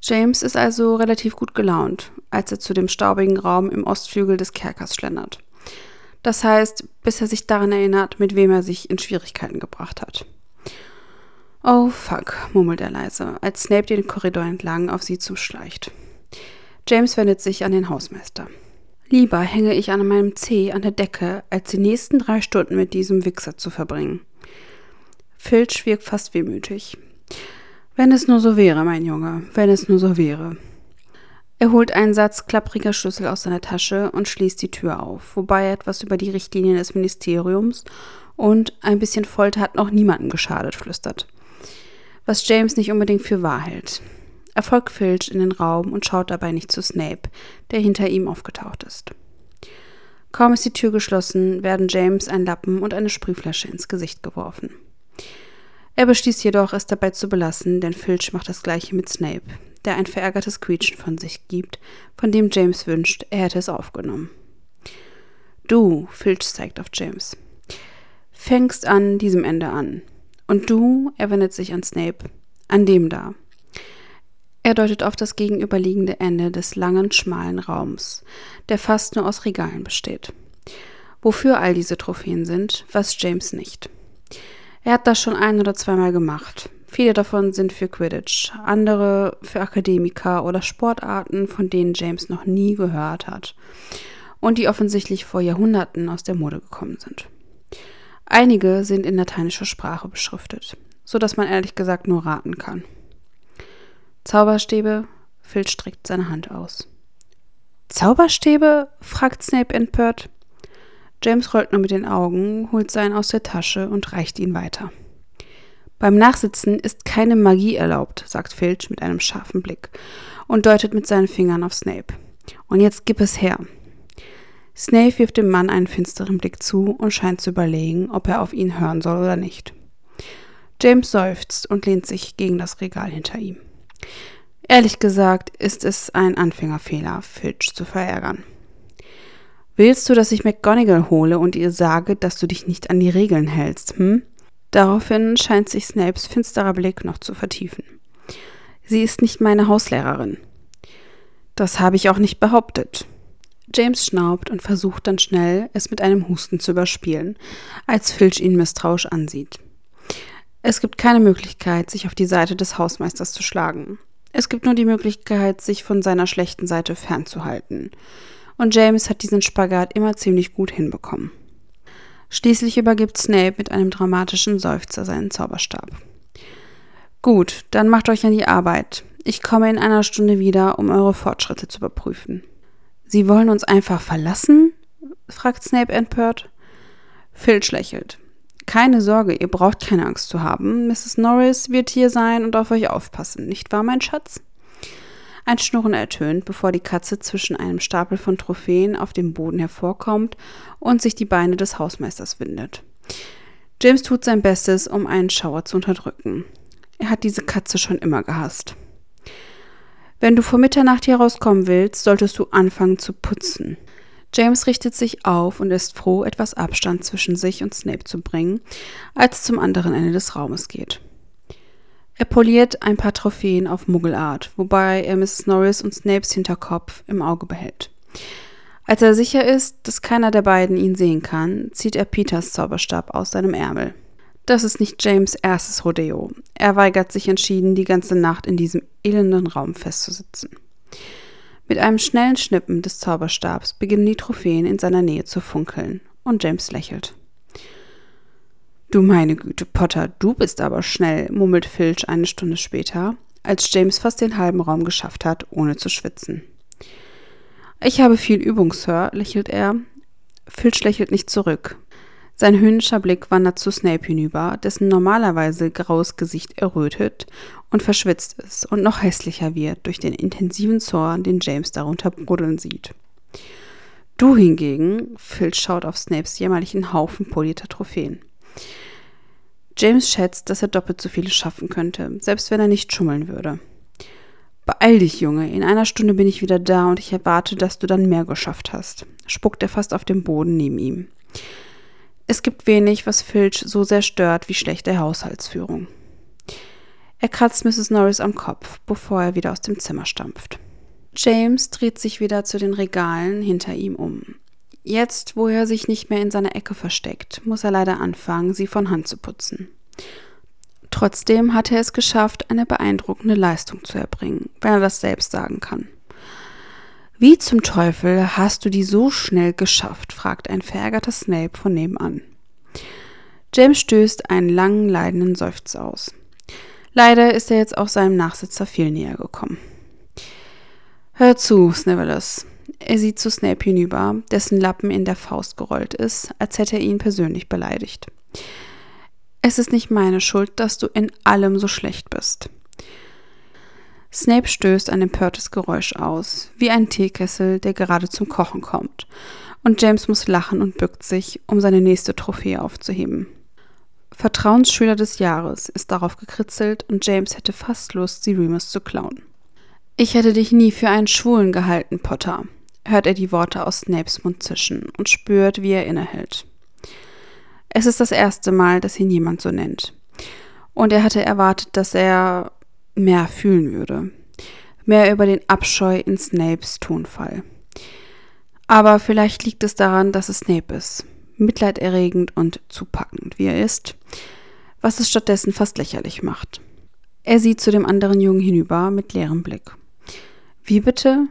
James ist also relativ gut gelaunt, als er zu dem staubigen Raum im Ostflügel des Kerkers schlendert. Das heißt, bis er sich daran erinnert, mit wem er sich in Schwierigkeiten gebracht hat. Oh fuck, murmelt er leise, als Snape den Korridor entlang auf sie zuschleicht. James wendet sich an den Hausmeister. Lieber hänge ich an meinem Zeh an der Decke, als die nächsten drei Stunden mit diesem Wichser zu verbringen. Filch wirkt fast wehmütig. Wenn es nur so wäre, mein Junge, wenn es nur so wäre. Er holt einen Satz klappriger Schlüssel aus seiner Tasche und schließt die Tür auf, wobei er etwas über die Richtlinien des Ministeriums und ein bisschen Folter hat noch niemandem geschadet flüstert. Was James nicht unbedingt für wahr hält. Er folgt Filch in den Raum und schaut dabei nicht zu Snape, der hinter ihm aufgetaucht ist. Kaum ist die Tür geschlossen, werden James ein Lappen und eine Sprühflasche ins Gesicht geworfen. Er beschließt jedoch, es dabei zu belassen, denn Filch macht das gleiche mit Snape, der ein verärgertes Quietschen von sich gibt, von dem James wünscht, er hätte es aufgenommen. Du, Filch zeigt auf James, fängst an diesem Ende an. Und du, er wendet sich an Snape, An dem da. Er deutet auf das gegenüberliegende Ende des langen, schmalen Raums, der fast nur aus Regalen besteht. Wofür all diese Trophäen sind, weiß James nicht. Er hat das schon ein oder zweimal gemacht. Viele davon sind für Quidditch, andere für Akademiker oder Sportarten, von denen James noch nie gehört hat und die offensichtlich vor Jahrhunderten aus der Mode gekommen sind. Einige sind in lateinischer Sprache beschriftet, so dass man ehrlich gesagt nur raten kann. Zauberstäbe? Phil streckt seine Hand aus. Zauberstäbe? fragt Snape empört. James rollt nur mit den Augen, holt seinen aus der Tasche und reicht ihn weiter. Beim Nachsitzen ist keine Magie erlaubt, sagt Filch mit einem scharfen Blick und deutet mit seinen Fingern auf Snape. Und jetzt gib es her. Snape wirft dem Mann einen finsteren Blick zu und scheint zu überlegen, ob er auf ihn hören soll oder nicht. James seufzt und lehnt sich gegen das Regal hinter ihm. Ehrlich gesagt ist es ein Anfängerfehler, Filch zu verärgern. Willst du, dass ich McGonagall hole und ihr sage, dass du dich nicht an die Regeln hältst, hm? Daraufhin scheint sich Snapes finsterer Blick noch zu vertiefen. Sie ist nicht meine Hauslehrerin. Das habe ich auch nicht behauptet. James schnaubt und versucht dann schnell, es mit einem Husten zu überspielen, als Filch ihn misstrauisch ansieht. Es gibt keine Möglichkeit, sich auf die Seite des Hausmeisters zu schlagen. Es gibt nur die Möglichkeit, sich von seiner schlechten Seite fernzuhalten und James hat diesen Spagat immer ziemlich gut hinbekommen. Schließlich übergibt Snape mit einem dramatischen Seufzer seinen Zauberstab. Gut, dann macht euch an die Arbeit. Ich komme in einer Stunde wieder, um eure Fortschritte zu überprüfen. Sie wollen uns einfach verlassen? fragt Snape empört. Filch lächelt. Keine Sorge, ihr braucht keine Angst zu haben. Mrs. Norris wird hier sein und auf euch aufpassen, nicht wahr, mein Schatz? Ein Schnurren ertönt, bevor die Katze zwischen einem Stapel von Trophäen auf dem Boden hervorkommt und sich die Beine des Hausmeisters windet. James tut sein Bestes, um einen Schauer zu unterdrücken. Er hat diese Katze schon immer gehasst. Wenn du vor Mitternacht hier rauskommen willst, solltest du anfangen zu putzen. James richtet sich auf und ist froh, etwas Abstand zwischen sich und Snape zu bringen, als es zum anderen Ende des Raumes geht. Er poliert ein paar Trophäen auf Muggelart, wobei er Mrs. Norris und Snapes Hinterkopf im Auge behält. Als er sicher ist, dass keiner der beiden ihn sehen kann, zieht er Peters Zauberstab aus seinem Ärmel. Das ist nicht James erstes Rodeo. Er weigert sich entschieden, die ganze Nacht in diesem elenden Raum festzusitzen. Mit einem schnellen Schnippen des Zauberstabs beginnen die Trophäen in seiner Nähe zu funkeln, und James lächelt. Du meine Güte, Potter, du bist aber schnell, murmelt Filch eine Stunde später, als James fast den halben Raum geschafft hat, ohne zu schwitzen. Ich habe viel Übung, Sir, lächelt er. Filch lächelt nicht zurück. Sein höhnischer Blick wandert zu Snape hinüber, dessen normalerweise graues Gesicht errötet und verschwitzt ist und noch hässlicher wird durch den intensiven Zorn, den James darunter brodeln sieht. Du hingegen, Filch schaut auf Snapes jämmerlichen Haufen polierter Trophäen. James schätzt, dass er doppelt so viele schaffen könnte, selbst wenn er nicht schummeln würde. Beeil dich, Junge, in einer Stunde bin ich wieder da und ich erwarte, dass du dann mehr geschafft hast, spuckt er fast auf dem Boden neben ihm. Es gibt wenig, was Filch so sehr stört wie schlechte Haushaltsführung. Er kratzt Mrs. Norris am Kopf, bevor er wieder aus dem Zimmer stampft. James dreht sich wieder zu den Regalen hinter ihm um. Jetzt, wo er sich nicht mehr in seiner Ecke versteckt, muss er leider anfangen, sie von Hand zu putzen. Trotzdem hat er es geschafft, eine beeindruckende Leistung zu erbringen, wenn er das selbst sagen kann. Wie zum Teufel hast du die so schnell geschafft? fragt ein verärgerter Snape von nebenan. James stößt einen langen, leidenden Seufzer aus. Leider ist er jetzt auch seinem Nachsitzer viel näher gekommen. Hör zu, Snivellus. Er sieht zu Snape hinüber, dessen Lappen in der Faust gerollt ist, als hätte er ihn persönlich beleidigt. Es ist nicht meine Schuld, dass du in allem so schlecht bist. Snape stößt ein empörtes Geräusch aus, wie ein Teekessel, der gerade zum Kochen kommt, und James muss lachen und bückt sich, um seine nächste Trophäe aufzuheben. Vertrauensschüler des Jahres ist darauf gekritzelt und James hätte fast Lust, sie Remus zu klauen. Ich hätte dich nie für einen Schwulen gehalten, Potter, hört er die Worte aus Snapes Mund zischen und spürt, wie er innehält. Es ist das erste Mal, dass ihn jemand so nennt. Und er hatte erwartet, dass er mehr fühlen würde. Mehr über den Abscheu in Snapes Tonfall. Aber vielleicht liegt es daran, dass es Snape ist. Mitleiderregend und zupackend, wie er ist, was es stattdessen fast lächerlich macht. Er sieht zu dem anderen Jungen hinüber mit leerem Blick. Wie bitte?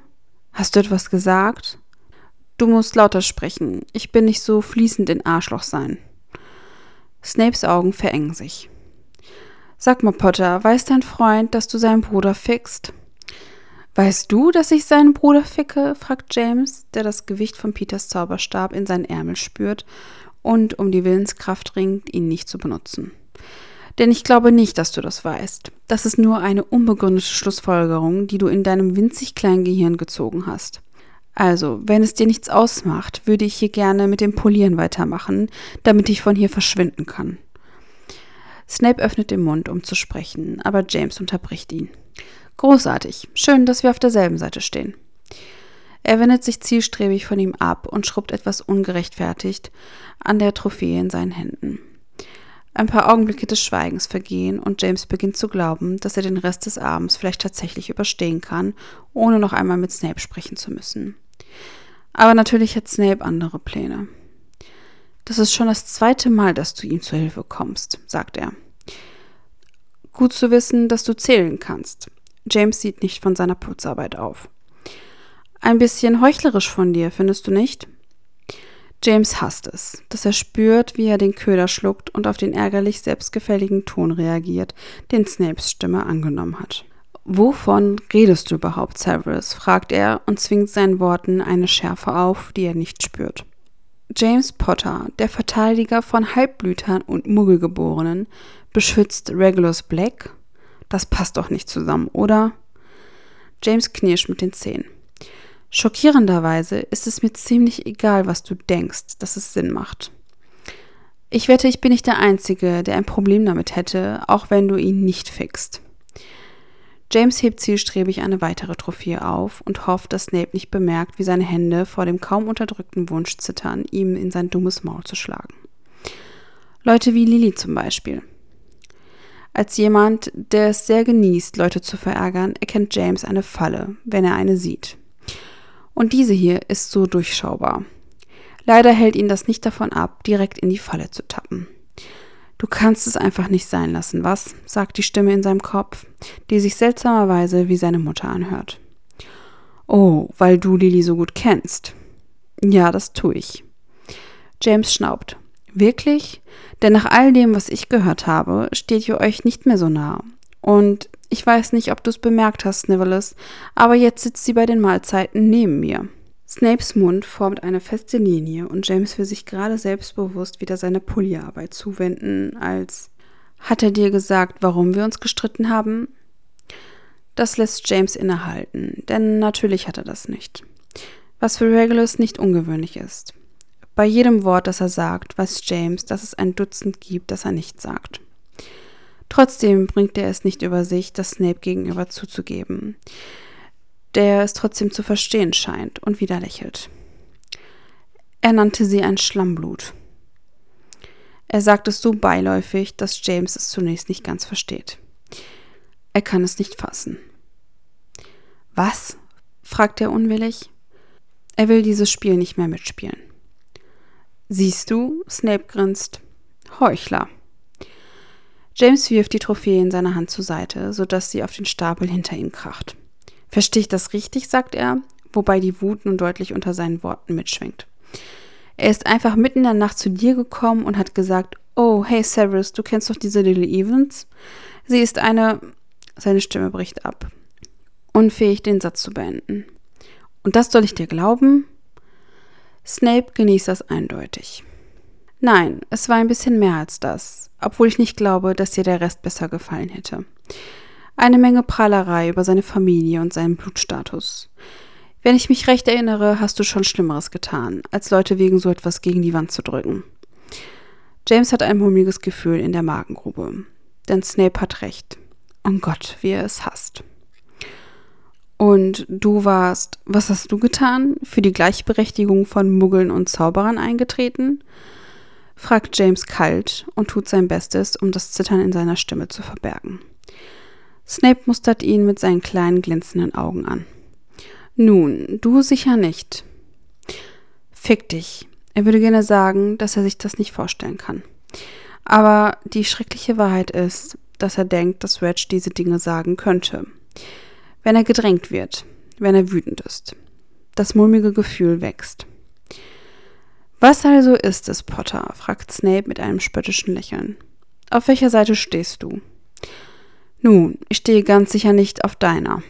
Hast du etwas gesagt? Du musst lauter sprechen. Ich bin nicht so fließend in Arschloch sein. Snapes Augen verengen sich. Sag mal, Potter, weiß dein Freund, dass du seinen Bruder fickst? Weißt du, dass ich seinen Bruder ficke? fragt James, der das Gewicht von Peters Zauberstab in seinen Ärmel spürt und um die Willenskraft ringt, ihn nicht zu benutzen. Denn ich glaube nicht, dass du das weißt. Das ist nur eine unbegründete Schlussfolgerung, die du in deinem winzig kleinen Gehirn gezogen hast. Also, wenn es dir nichts ausmacht, würde ich hier gerne mit dem Polieren weitermachen, damit ich von hier verschwinden kann. Snape öffnet den Mund, um zu sprechen, aber James unterbricht ihn. Großartig. Schön, dass wir auf derselben Seite stehen. Er wendet sich zielstrebig von ihm ab und schrubbt etwas ungerechtfertigt an der Trophäe in seinen Händen. Ein paar Augenblicke des Schweigens vergehen und James beginnt zu glauben, dass er den Rest des Abends vielleicht tatsächlich überstehen kann, ohne noch einmal mit Snape sprechen zu müssen. Aber natürlich hat Snape andere Pläne. Das ist schon das zweite Mal, dass du ihm zur Hilfe kommst, sagt er. Gut zu wissen, dass du zählen kannst. James sieht nicht von seiner Putzarbeit auf. Ein bisschen heuchlerisch von dir, findest du nicht? James hasst es, dass er spürt, wie er den Köder schluckt und auf den ärgerlich selbstgefälligen Ton reagiert, den Snapes Stimme angenommen hat. Wovon redest du überhaupt, Severus? fragt er und zwingt seinen Worten eine Schärfe auf, die er nicht spürt. James Potter, der Verteidiger von Halbblütern und Muggelgeborenen, beschützt Regulus Black? Das passt doch nicht zusammen, oder? James knirscht mit den Zähnen. Schockierenderweise ist es mir ziemlich egal, was du denkst, dass es Sinn macht. Ich wette, ich bin nicht der Einzige, der ein Problem damit hätte, auch wenn du ihn nicht fixst. James hebt zielstrebig eine weitere Trophäe auf und hofft, dass Snape nicht bemerkt, wie seine Hände vor dem kaum unterdrückten Wunsch zittern, ihm in sein dummes Maul zu schlagen. Leute wie Lily zum Beispiel. Als jemand, der es sehr genießt, Leute zu verärgern, erkennt James eine Falle, wenn er eine sieht. Und diese hier ist so durchschaubar. Leider hält ihn das nicht davon ab, direkt in die Falle zu tappen. Du kannst es einfach nicht sein lassen, was? sagt die Stimme in seinem Kopf, die sich seltsamerweise wie seine Mutter anhört. Oh, weil du Lily so gut kennst. Ja, das tue ich. James schnaubt. Wirklich? Denn nach all dem, was ich gehört habe, steht ihr euch nicht mehr so nah. Und ich weiß nicht, ob du es bemerkt hast, Nicholas, aber jetzt sitzt sie bei den Mahlzeiten neben mir. Snapes Mund formt eine feste Linie und James will sich gerade selbstbewusst wieder seine Polierarbeit zuwenden, als hat er dir gesagt, warum wir uns gestritten haben? Das lässt James innehalten, denn natürlich hat er das nicht. Was für Regulus nicht ungewöhnlich ist. Bei jedem Wort, das er sagt, weiß James, dass es ein Dutzend gibt, das er nicht sagt. Trotzdem bringt er es nicht über sich, das Snape gegenüber zuzugeben, der es trotzdem zu verstehen scheint und wieder lächelt. Er nannte sie ein Schlammblut. Er sagt es so beiläufig, dass James es zunächst nicht ganz versteht. Er kann es nicht fassen. Was? fragt er unwillig. Er will dieses Spiel nicht mehr mitspielen. Siehst du, Snape grinst. Heuchler. James wirft die Trophäe in seiner Hand zur Seite, sodass sie auf den Stapel hinter ihm kracht. Verstehe ich das richtig, sagt er, wobei die Wut nun deutlich unter seinen Worten mitschwingt. Er ist einfach mitten in der Nacht zu dir gekommen und hat gesagt, oh, hey Severus, du kennst doch diese Lily Evans? Sie ist eine... Seine Stimme bricht ab. Unfähig, den Satz zu beenden. Und das soll ich dir glauben? Snape genießt das eindeutig. Nein, es war ein bisschen mehr als das, obwohl ich nicht glaube, dass dir der Rest besser gefallen hätte. Eine Menge Prahlerei über seine Familie und seinen Blutstatus. Wenn ich mich recht erinnere, hast du schon Schlimmeres getan, als Leute wegen so etwas gegen die Wand zu drücken. James hat ein mulmiges Gefühl in der Magengrube. Denn Snape hat recht. Oh Gott, wie er es hasst. Und du warst, was hast du getan? Für die Gleichberechtigung von Muggeln und Zauberern eingetreten? Fragt James kalt und tut sein Bestes, um das Zittern in seiner Stimme zu verbergen. Snape mustert ihn mit seinen kleinen glänzenden Augen an. Nun, du sicher nicht. Fick dich. Er würde gerne sagen, dass er sich das nicht vorstellen kann. Aber die schreckliche Wahrheit ist, dass er denkt, dass Reg diese Dinge sagen könnte. Wenn er gedrängt wird, wenn er wütend ist. Das mulmige Gefühl wächst. Was also ist es, Potter? fragt Snape mit einem spöttischen Lächeln. Auf welcher Seite stehst du? Nun, ich stehe ganz sicher nicht auf deiner.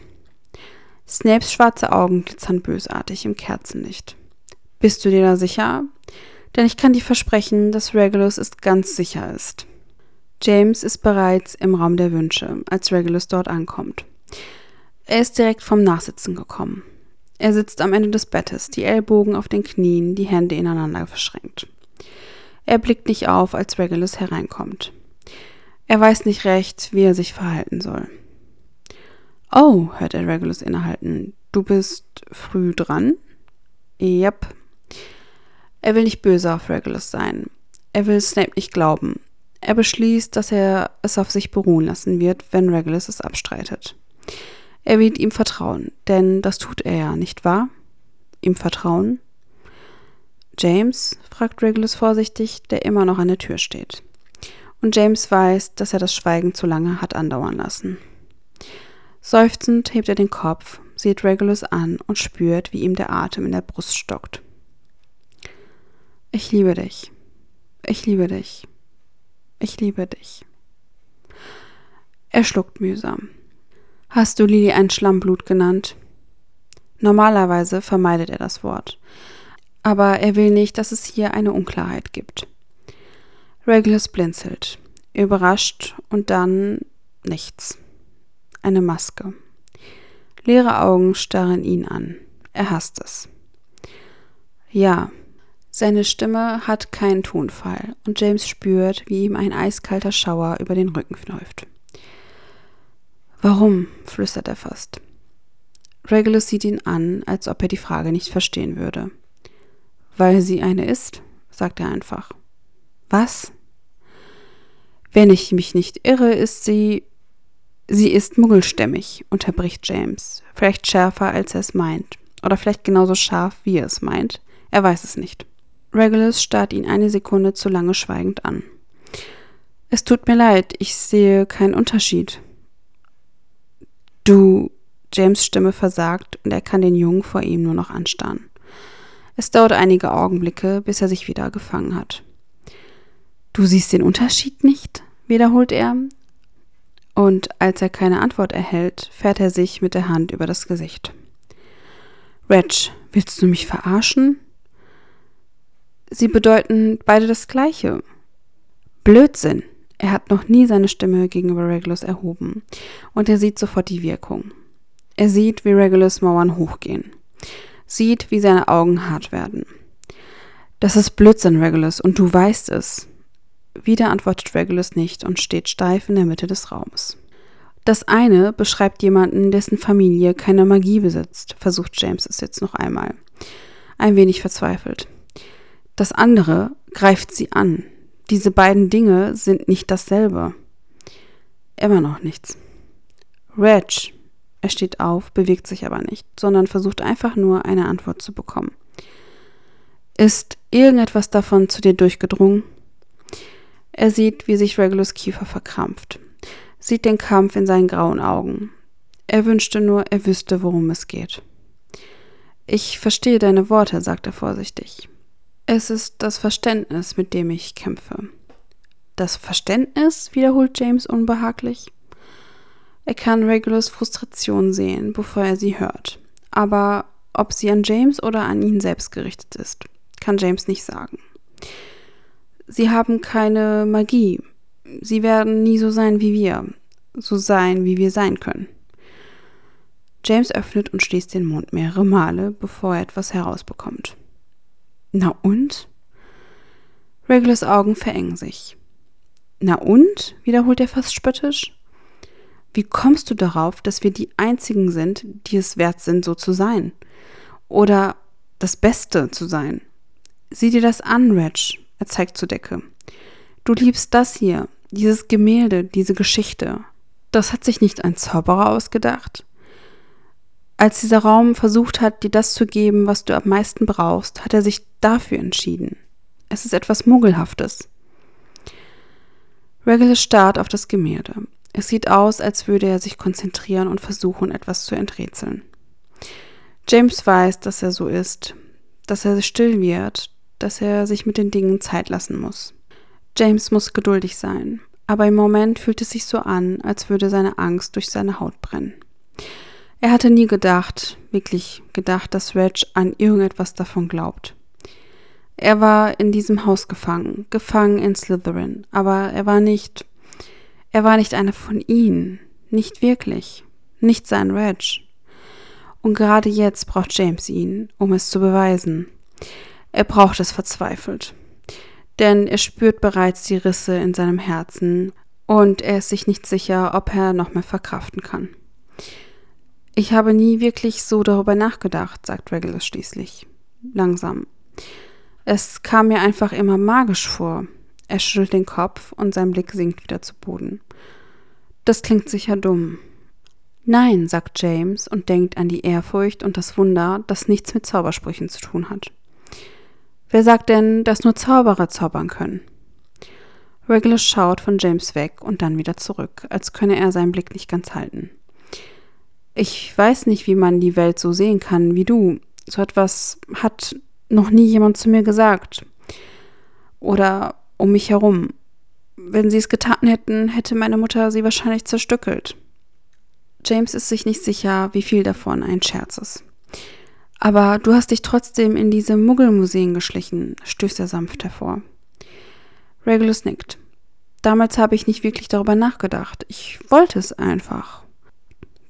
Snapes schwarze Augen glitzern bösartig im Kerzenlicht. Bist du dir da sicher? Denn ich kann dir versprechen, dass Regulus es ganz sicher ist. James ist bereits im Raum der Wünsche, als Regulus dort ankommt. Er ist direkt vom Nachsitzen gekommen. Er sitzt am Ende des Bettes, die Ellbogen auf den Knien, die Hände ineinander verschränkt. Er blickt nicht auf, als Regulus hereinkommt. Er weiß nicht recht, wie er sich verhalten soll. Oh, hört er Regulus innehalten. Du bist früh dran? Yep. Er will nicht böse auf Regulus sein. Er will Snape nicht glauben. Er beschließt, dass er es auf sich beruhen lassen wird, wenn Regulus es abstreitet. Er wird ihm vertrauen, denn das tut er ja, nicht wahr? Ihm vertrauen? James? fragt Regulus vorsichtig, der immer noch an der Tür steht. Und James weiß, dass er das Schweigen zu lange hat andauern lassen. Seufzend hebt er den Kopf, sieht Regulus an und spürt, wie ihm der Atem in der Brust stockt. Ich liebe dich. Ich liebe dich. Ich liebe dich. Er schluckt mühsam. Hast du Lily ein Schlammblut genannt? Normalerweise vermeidet er das Wort. Aber er will nicht, dass es hier eine Unklarheit gibt. Regulus blinzelt, überrascht und dann nichts. Eine Maske. Leere Augen starren ihn an. Er hasst es. Ja, seine Stimme hat keinen Tonfall und James spürt, wie ihm ein eiskalter Schauer über den Rücken läuft. Warum? flüstert er fast. Regulus sieht ihn an, als ob er die Frage nicht verstehen würde. Weil sie eine ist, sagt er einfach. Was? Wenn ich mich nicht irre, ist sie. Sie ist muggelstämmig, unterbricht James. Vielleicht schärfer, als er es meint. Oder vielleicht genauso scharf, wie er es meint. Er weiß es nicht. Regulus starrt ihn eine Sekunde zu lange schweigend an. Es tut mir leid, ich sehe keinen Unterschied. Du. James Stimme versagt und er kann den Jungen vor ihm nur noch anstarren. Es dauert einige Augenblicke, bis er sich wieder gefangen hat. Du siehst den Unterschied nicht? wiederholt er. Und als er keine Antwort erhält, fährt er sich mit der Hand über das Gesicht. Reg, willst du mich verarschen? Sie bedeuten beide das Gleiche. Blödsinn. Er hat noch nie seine Stimme gegenüber Regulus erhoben, und er sieht sofort die Wirkung. Er sieht, wie Regulus Mauern hochgehen, sieht, wie seine Augen hart werden. Das ist Blödsinn, Regulus, und du weißt es. Wieder antwortet Regulus nicht und steht steif in der Mitte des Raums. Das eine beschreibt jemanden, dessen Familie keine Magie besitzt, versucht James es jetzt noch einmal. Ein wenig verzweifelt. Das andere greift sie an, diese beiden Dinge sind nicht dasselbe. Immer noch nichts. Reg. Er steht auf, bewegt sich aber nicht, sondern versucht einfach nur eine Antwort zu bekommen. Ist irgendetwas davon zu dir durchgedrungen? Er sieht, wie sich Regulus Kiefer verkrampft, sieht den Kampf in seinen grauen Augen. Er wünschte nur, er wüsste, worum es geht. Ich verstehe deine Worte, sagt er vorsichtig. Es ist das Verständnis, mit dem ich kämpfe. Das Verständnis? wiederholt James unbehaglich. Er kann Regulus Frustration sehen, bevor er sie hört. Aber ob sie an James oder an ihn selbst gerichtet ist, kann James nicht sagen. Sie haben keine Magie. Sie werden nie so sein wie wir, so sein, wie wir sein können. James öffnet und schließt den Mund mehrere Male, bevor er etwas herausbekommt. Na und? Regulus Augen verengen sich. Na und? wiederholt er fast spöttisch. Wie kommst du darauf, dass wir die Einzigen sind, die es wert sind, so zu sein? Oder das Beste zu sein? Sieh dir das an, Reg. Er zeigt zur Decke. Du liebst das hier, dieses Gemälde, diese Geschichte. Das hat sich nicht ein Zauberer ausgedacht. Als dieser Raum versucht hat, dir das zu geben, was du am meisten brauchst, hat er sich dafür entschieden. Es ist etwas Muggelhaftes. Regulus starrt auf das Gemälde. Es sieht aus, als würde er sich konzentrieren und versuchen, etwas zu enträtseln. James weiß, dass er so ist, dass er still wird, dass er sich mit den Dingen Zeit lassen muss. James muss geduldig sein, aber im Moment fühlt es sich so an, als würde seine Angst durch seine Haut brennen. Er hatte nie gedacht, wirklich gedacht, dass Reg an irgendetwas davon glaubt. Er war in diesem Haus gefangen, gefangen in Slytherin, aber er war nicht, er war nicht einer von ihnen, nicht wirklich, nicht sein Reg. Und gerade jetzt braucht James ihn, um es zu beweisen. Er braucht es verzweifelt. Denn er spürt bereits die Risse in seinem Herzen und er ist sich nicht sicher, ob er noch mehr verkraften kann. Ich habe nie wirklich so darüber nachgedacht, sagt Regulus schließlich. Langsam. Es kam mir einfach immer magisch vor. Er schüttelt den Kopf und sein Blick sinkt wieder zu Boden. Das klingt sicher dumm. Nein, sagt James und denkt an die Ehrfurcht und das Wunder, das nichts mit Zaubersprüchen zu tun hat. Wer sagt denn, dass nur Zauberer zaubern können? Regulus schaut von James weg und dann wieder zurück, als könne er seinen Blick nicht ganz halten. Ich weiß nicht, wie man die Welt so sehen kann wie du. So etwas hat noch nie jemand zu mir gesagt. Oder um mich herum. Wenn sie es getan hätten, hätte meine Mutter sie wahrscheinlich zerstückelt. James ist sich nicht sicher, wie viel davon ein Scherz ist. Aber du hast dich trotzdem in diese Muggelmuseen geschlichen, stößt er sanft hervor. Regulus nickt. Damals habe ich nicht wirklich darüber nachgedacht. Ich wollte es einfach.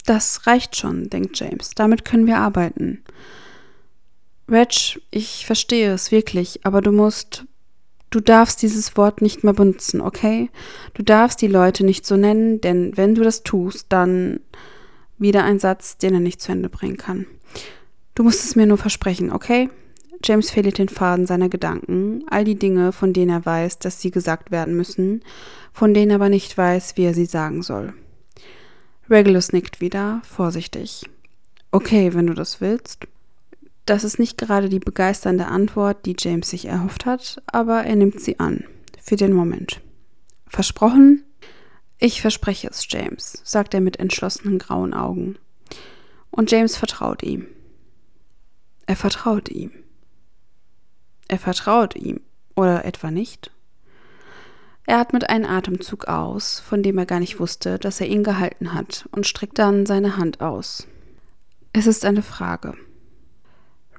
Das reicht schon, denkt James. Damit können wir arbeiten. Reg, ich verstehe es wirklich, aber du musst. Du darfst dieses Wort nicht mehr benutzen, okay? Du darfst die Leute nicht so nennen, denn wenn du das tust, dann. Wieder ein Satz, den er nicht zu Ende bringen kann. Du musst es mir nur versprechen, okay? James verliert den Faden seiner Gedanken, all die Dinge, von denen er weiß, dass sie gesagt werden müssen, von denen er aber nicht weiß, wie er sie sagen soll. Regulus nickt wieder, vorsichtig. Okay, wenn du das willst. Das ist nicht gerade die begeisternde Antwort, die James sich erhofft hat, aber er nimmt sie an. Für den Moment. Versprochen? Ich verspreche es, James, sagt er mit entschlossenen grauen Augen. Und James vertraut ihm. Er vertraut ihm. Er vertraut ihm. Oder etwa nicht? Er atmet einen Atemzug aus, von dem er gar nicht wusste, dass er ihn gehalten hat, und streckt dann seine Hand aus. Es ist eine Frage.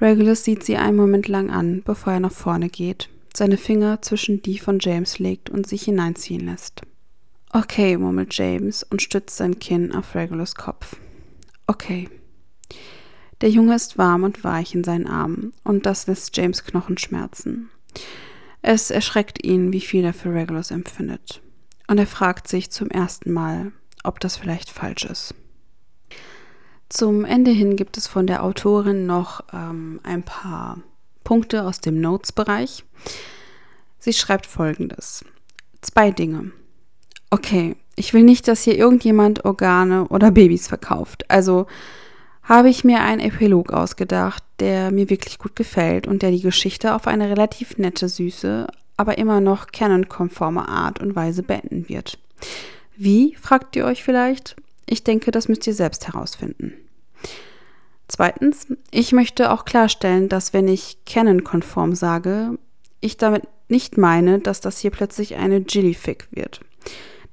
Regulus sieht sie einen Moment lang an, bevor er nach vorne geht, seine Finger zwischen die von James legt und sich hineinziehen lässt. Okay, murmelt James und stützt sein Kinn auf Regulus Kopf. Okay. Der Junge ist warm und weich in seinen Armen, und das lässt James Knochen schmerzen. Es erschreckt ihn, wie viel er für Regulus empfindet. Und er fragt sich zum ersten Mal, ob das vielleicht falsch ist. Zum Ende hin gibt es von der Autorin noch ähm, ein paar Punkte aus dem Notes-Bereich. Sie schreibt folgendes. Zwei Dinge. Okay, ich will nicht, dass hier irgendjemand Organe oder Babys verkauft. Also habe ich mir einen Epilog ausgedacht, der mir wirklich gut gefällt und der die Geschichte auf eine relativ nette, süße, aber immer noch canon-konforme Art und Weise beenden wird. Wie, fragt ihr euch vielleicht? Ich denke, das müsst ihr selbst herausfinden. Zweitens, ich möchte auch klarstellen, dass wenn ich canon-konform sage, ich damit nicht meine, dass das hier plötzlich eine Gilly-Fic wird.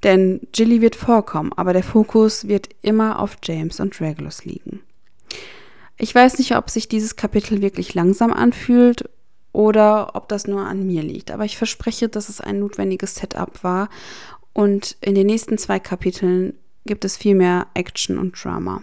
Denn Gilly wird vorkommen, aber der Fokus wird immer auf James und Regulus liegen. Ich weiß nicht, ob sich dieses Kapitel wirklich langsam anfühlt oder ob das nur an mir liegt, aber ich verspreche, dass es ein notwendiges Setup war und in den nächsten zwei Kapiteln gibt es viel mehr Action und Drama.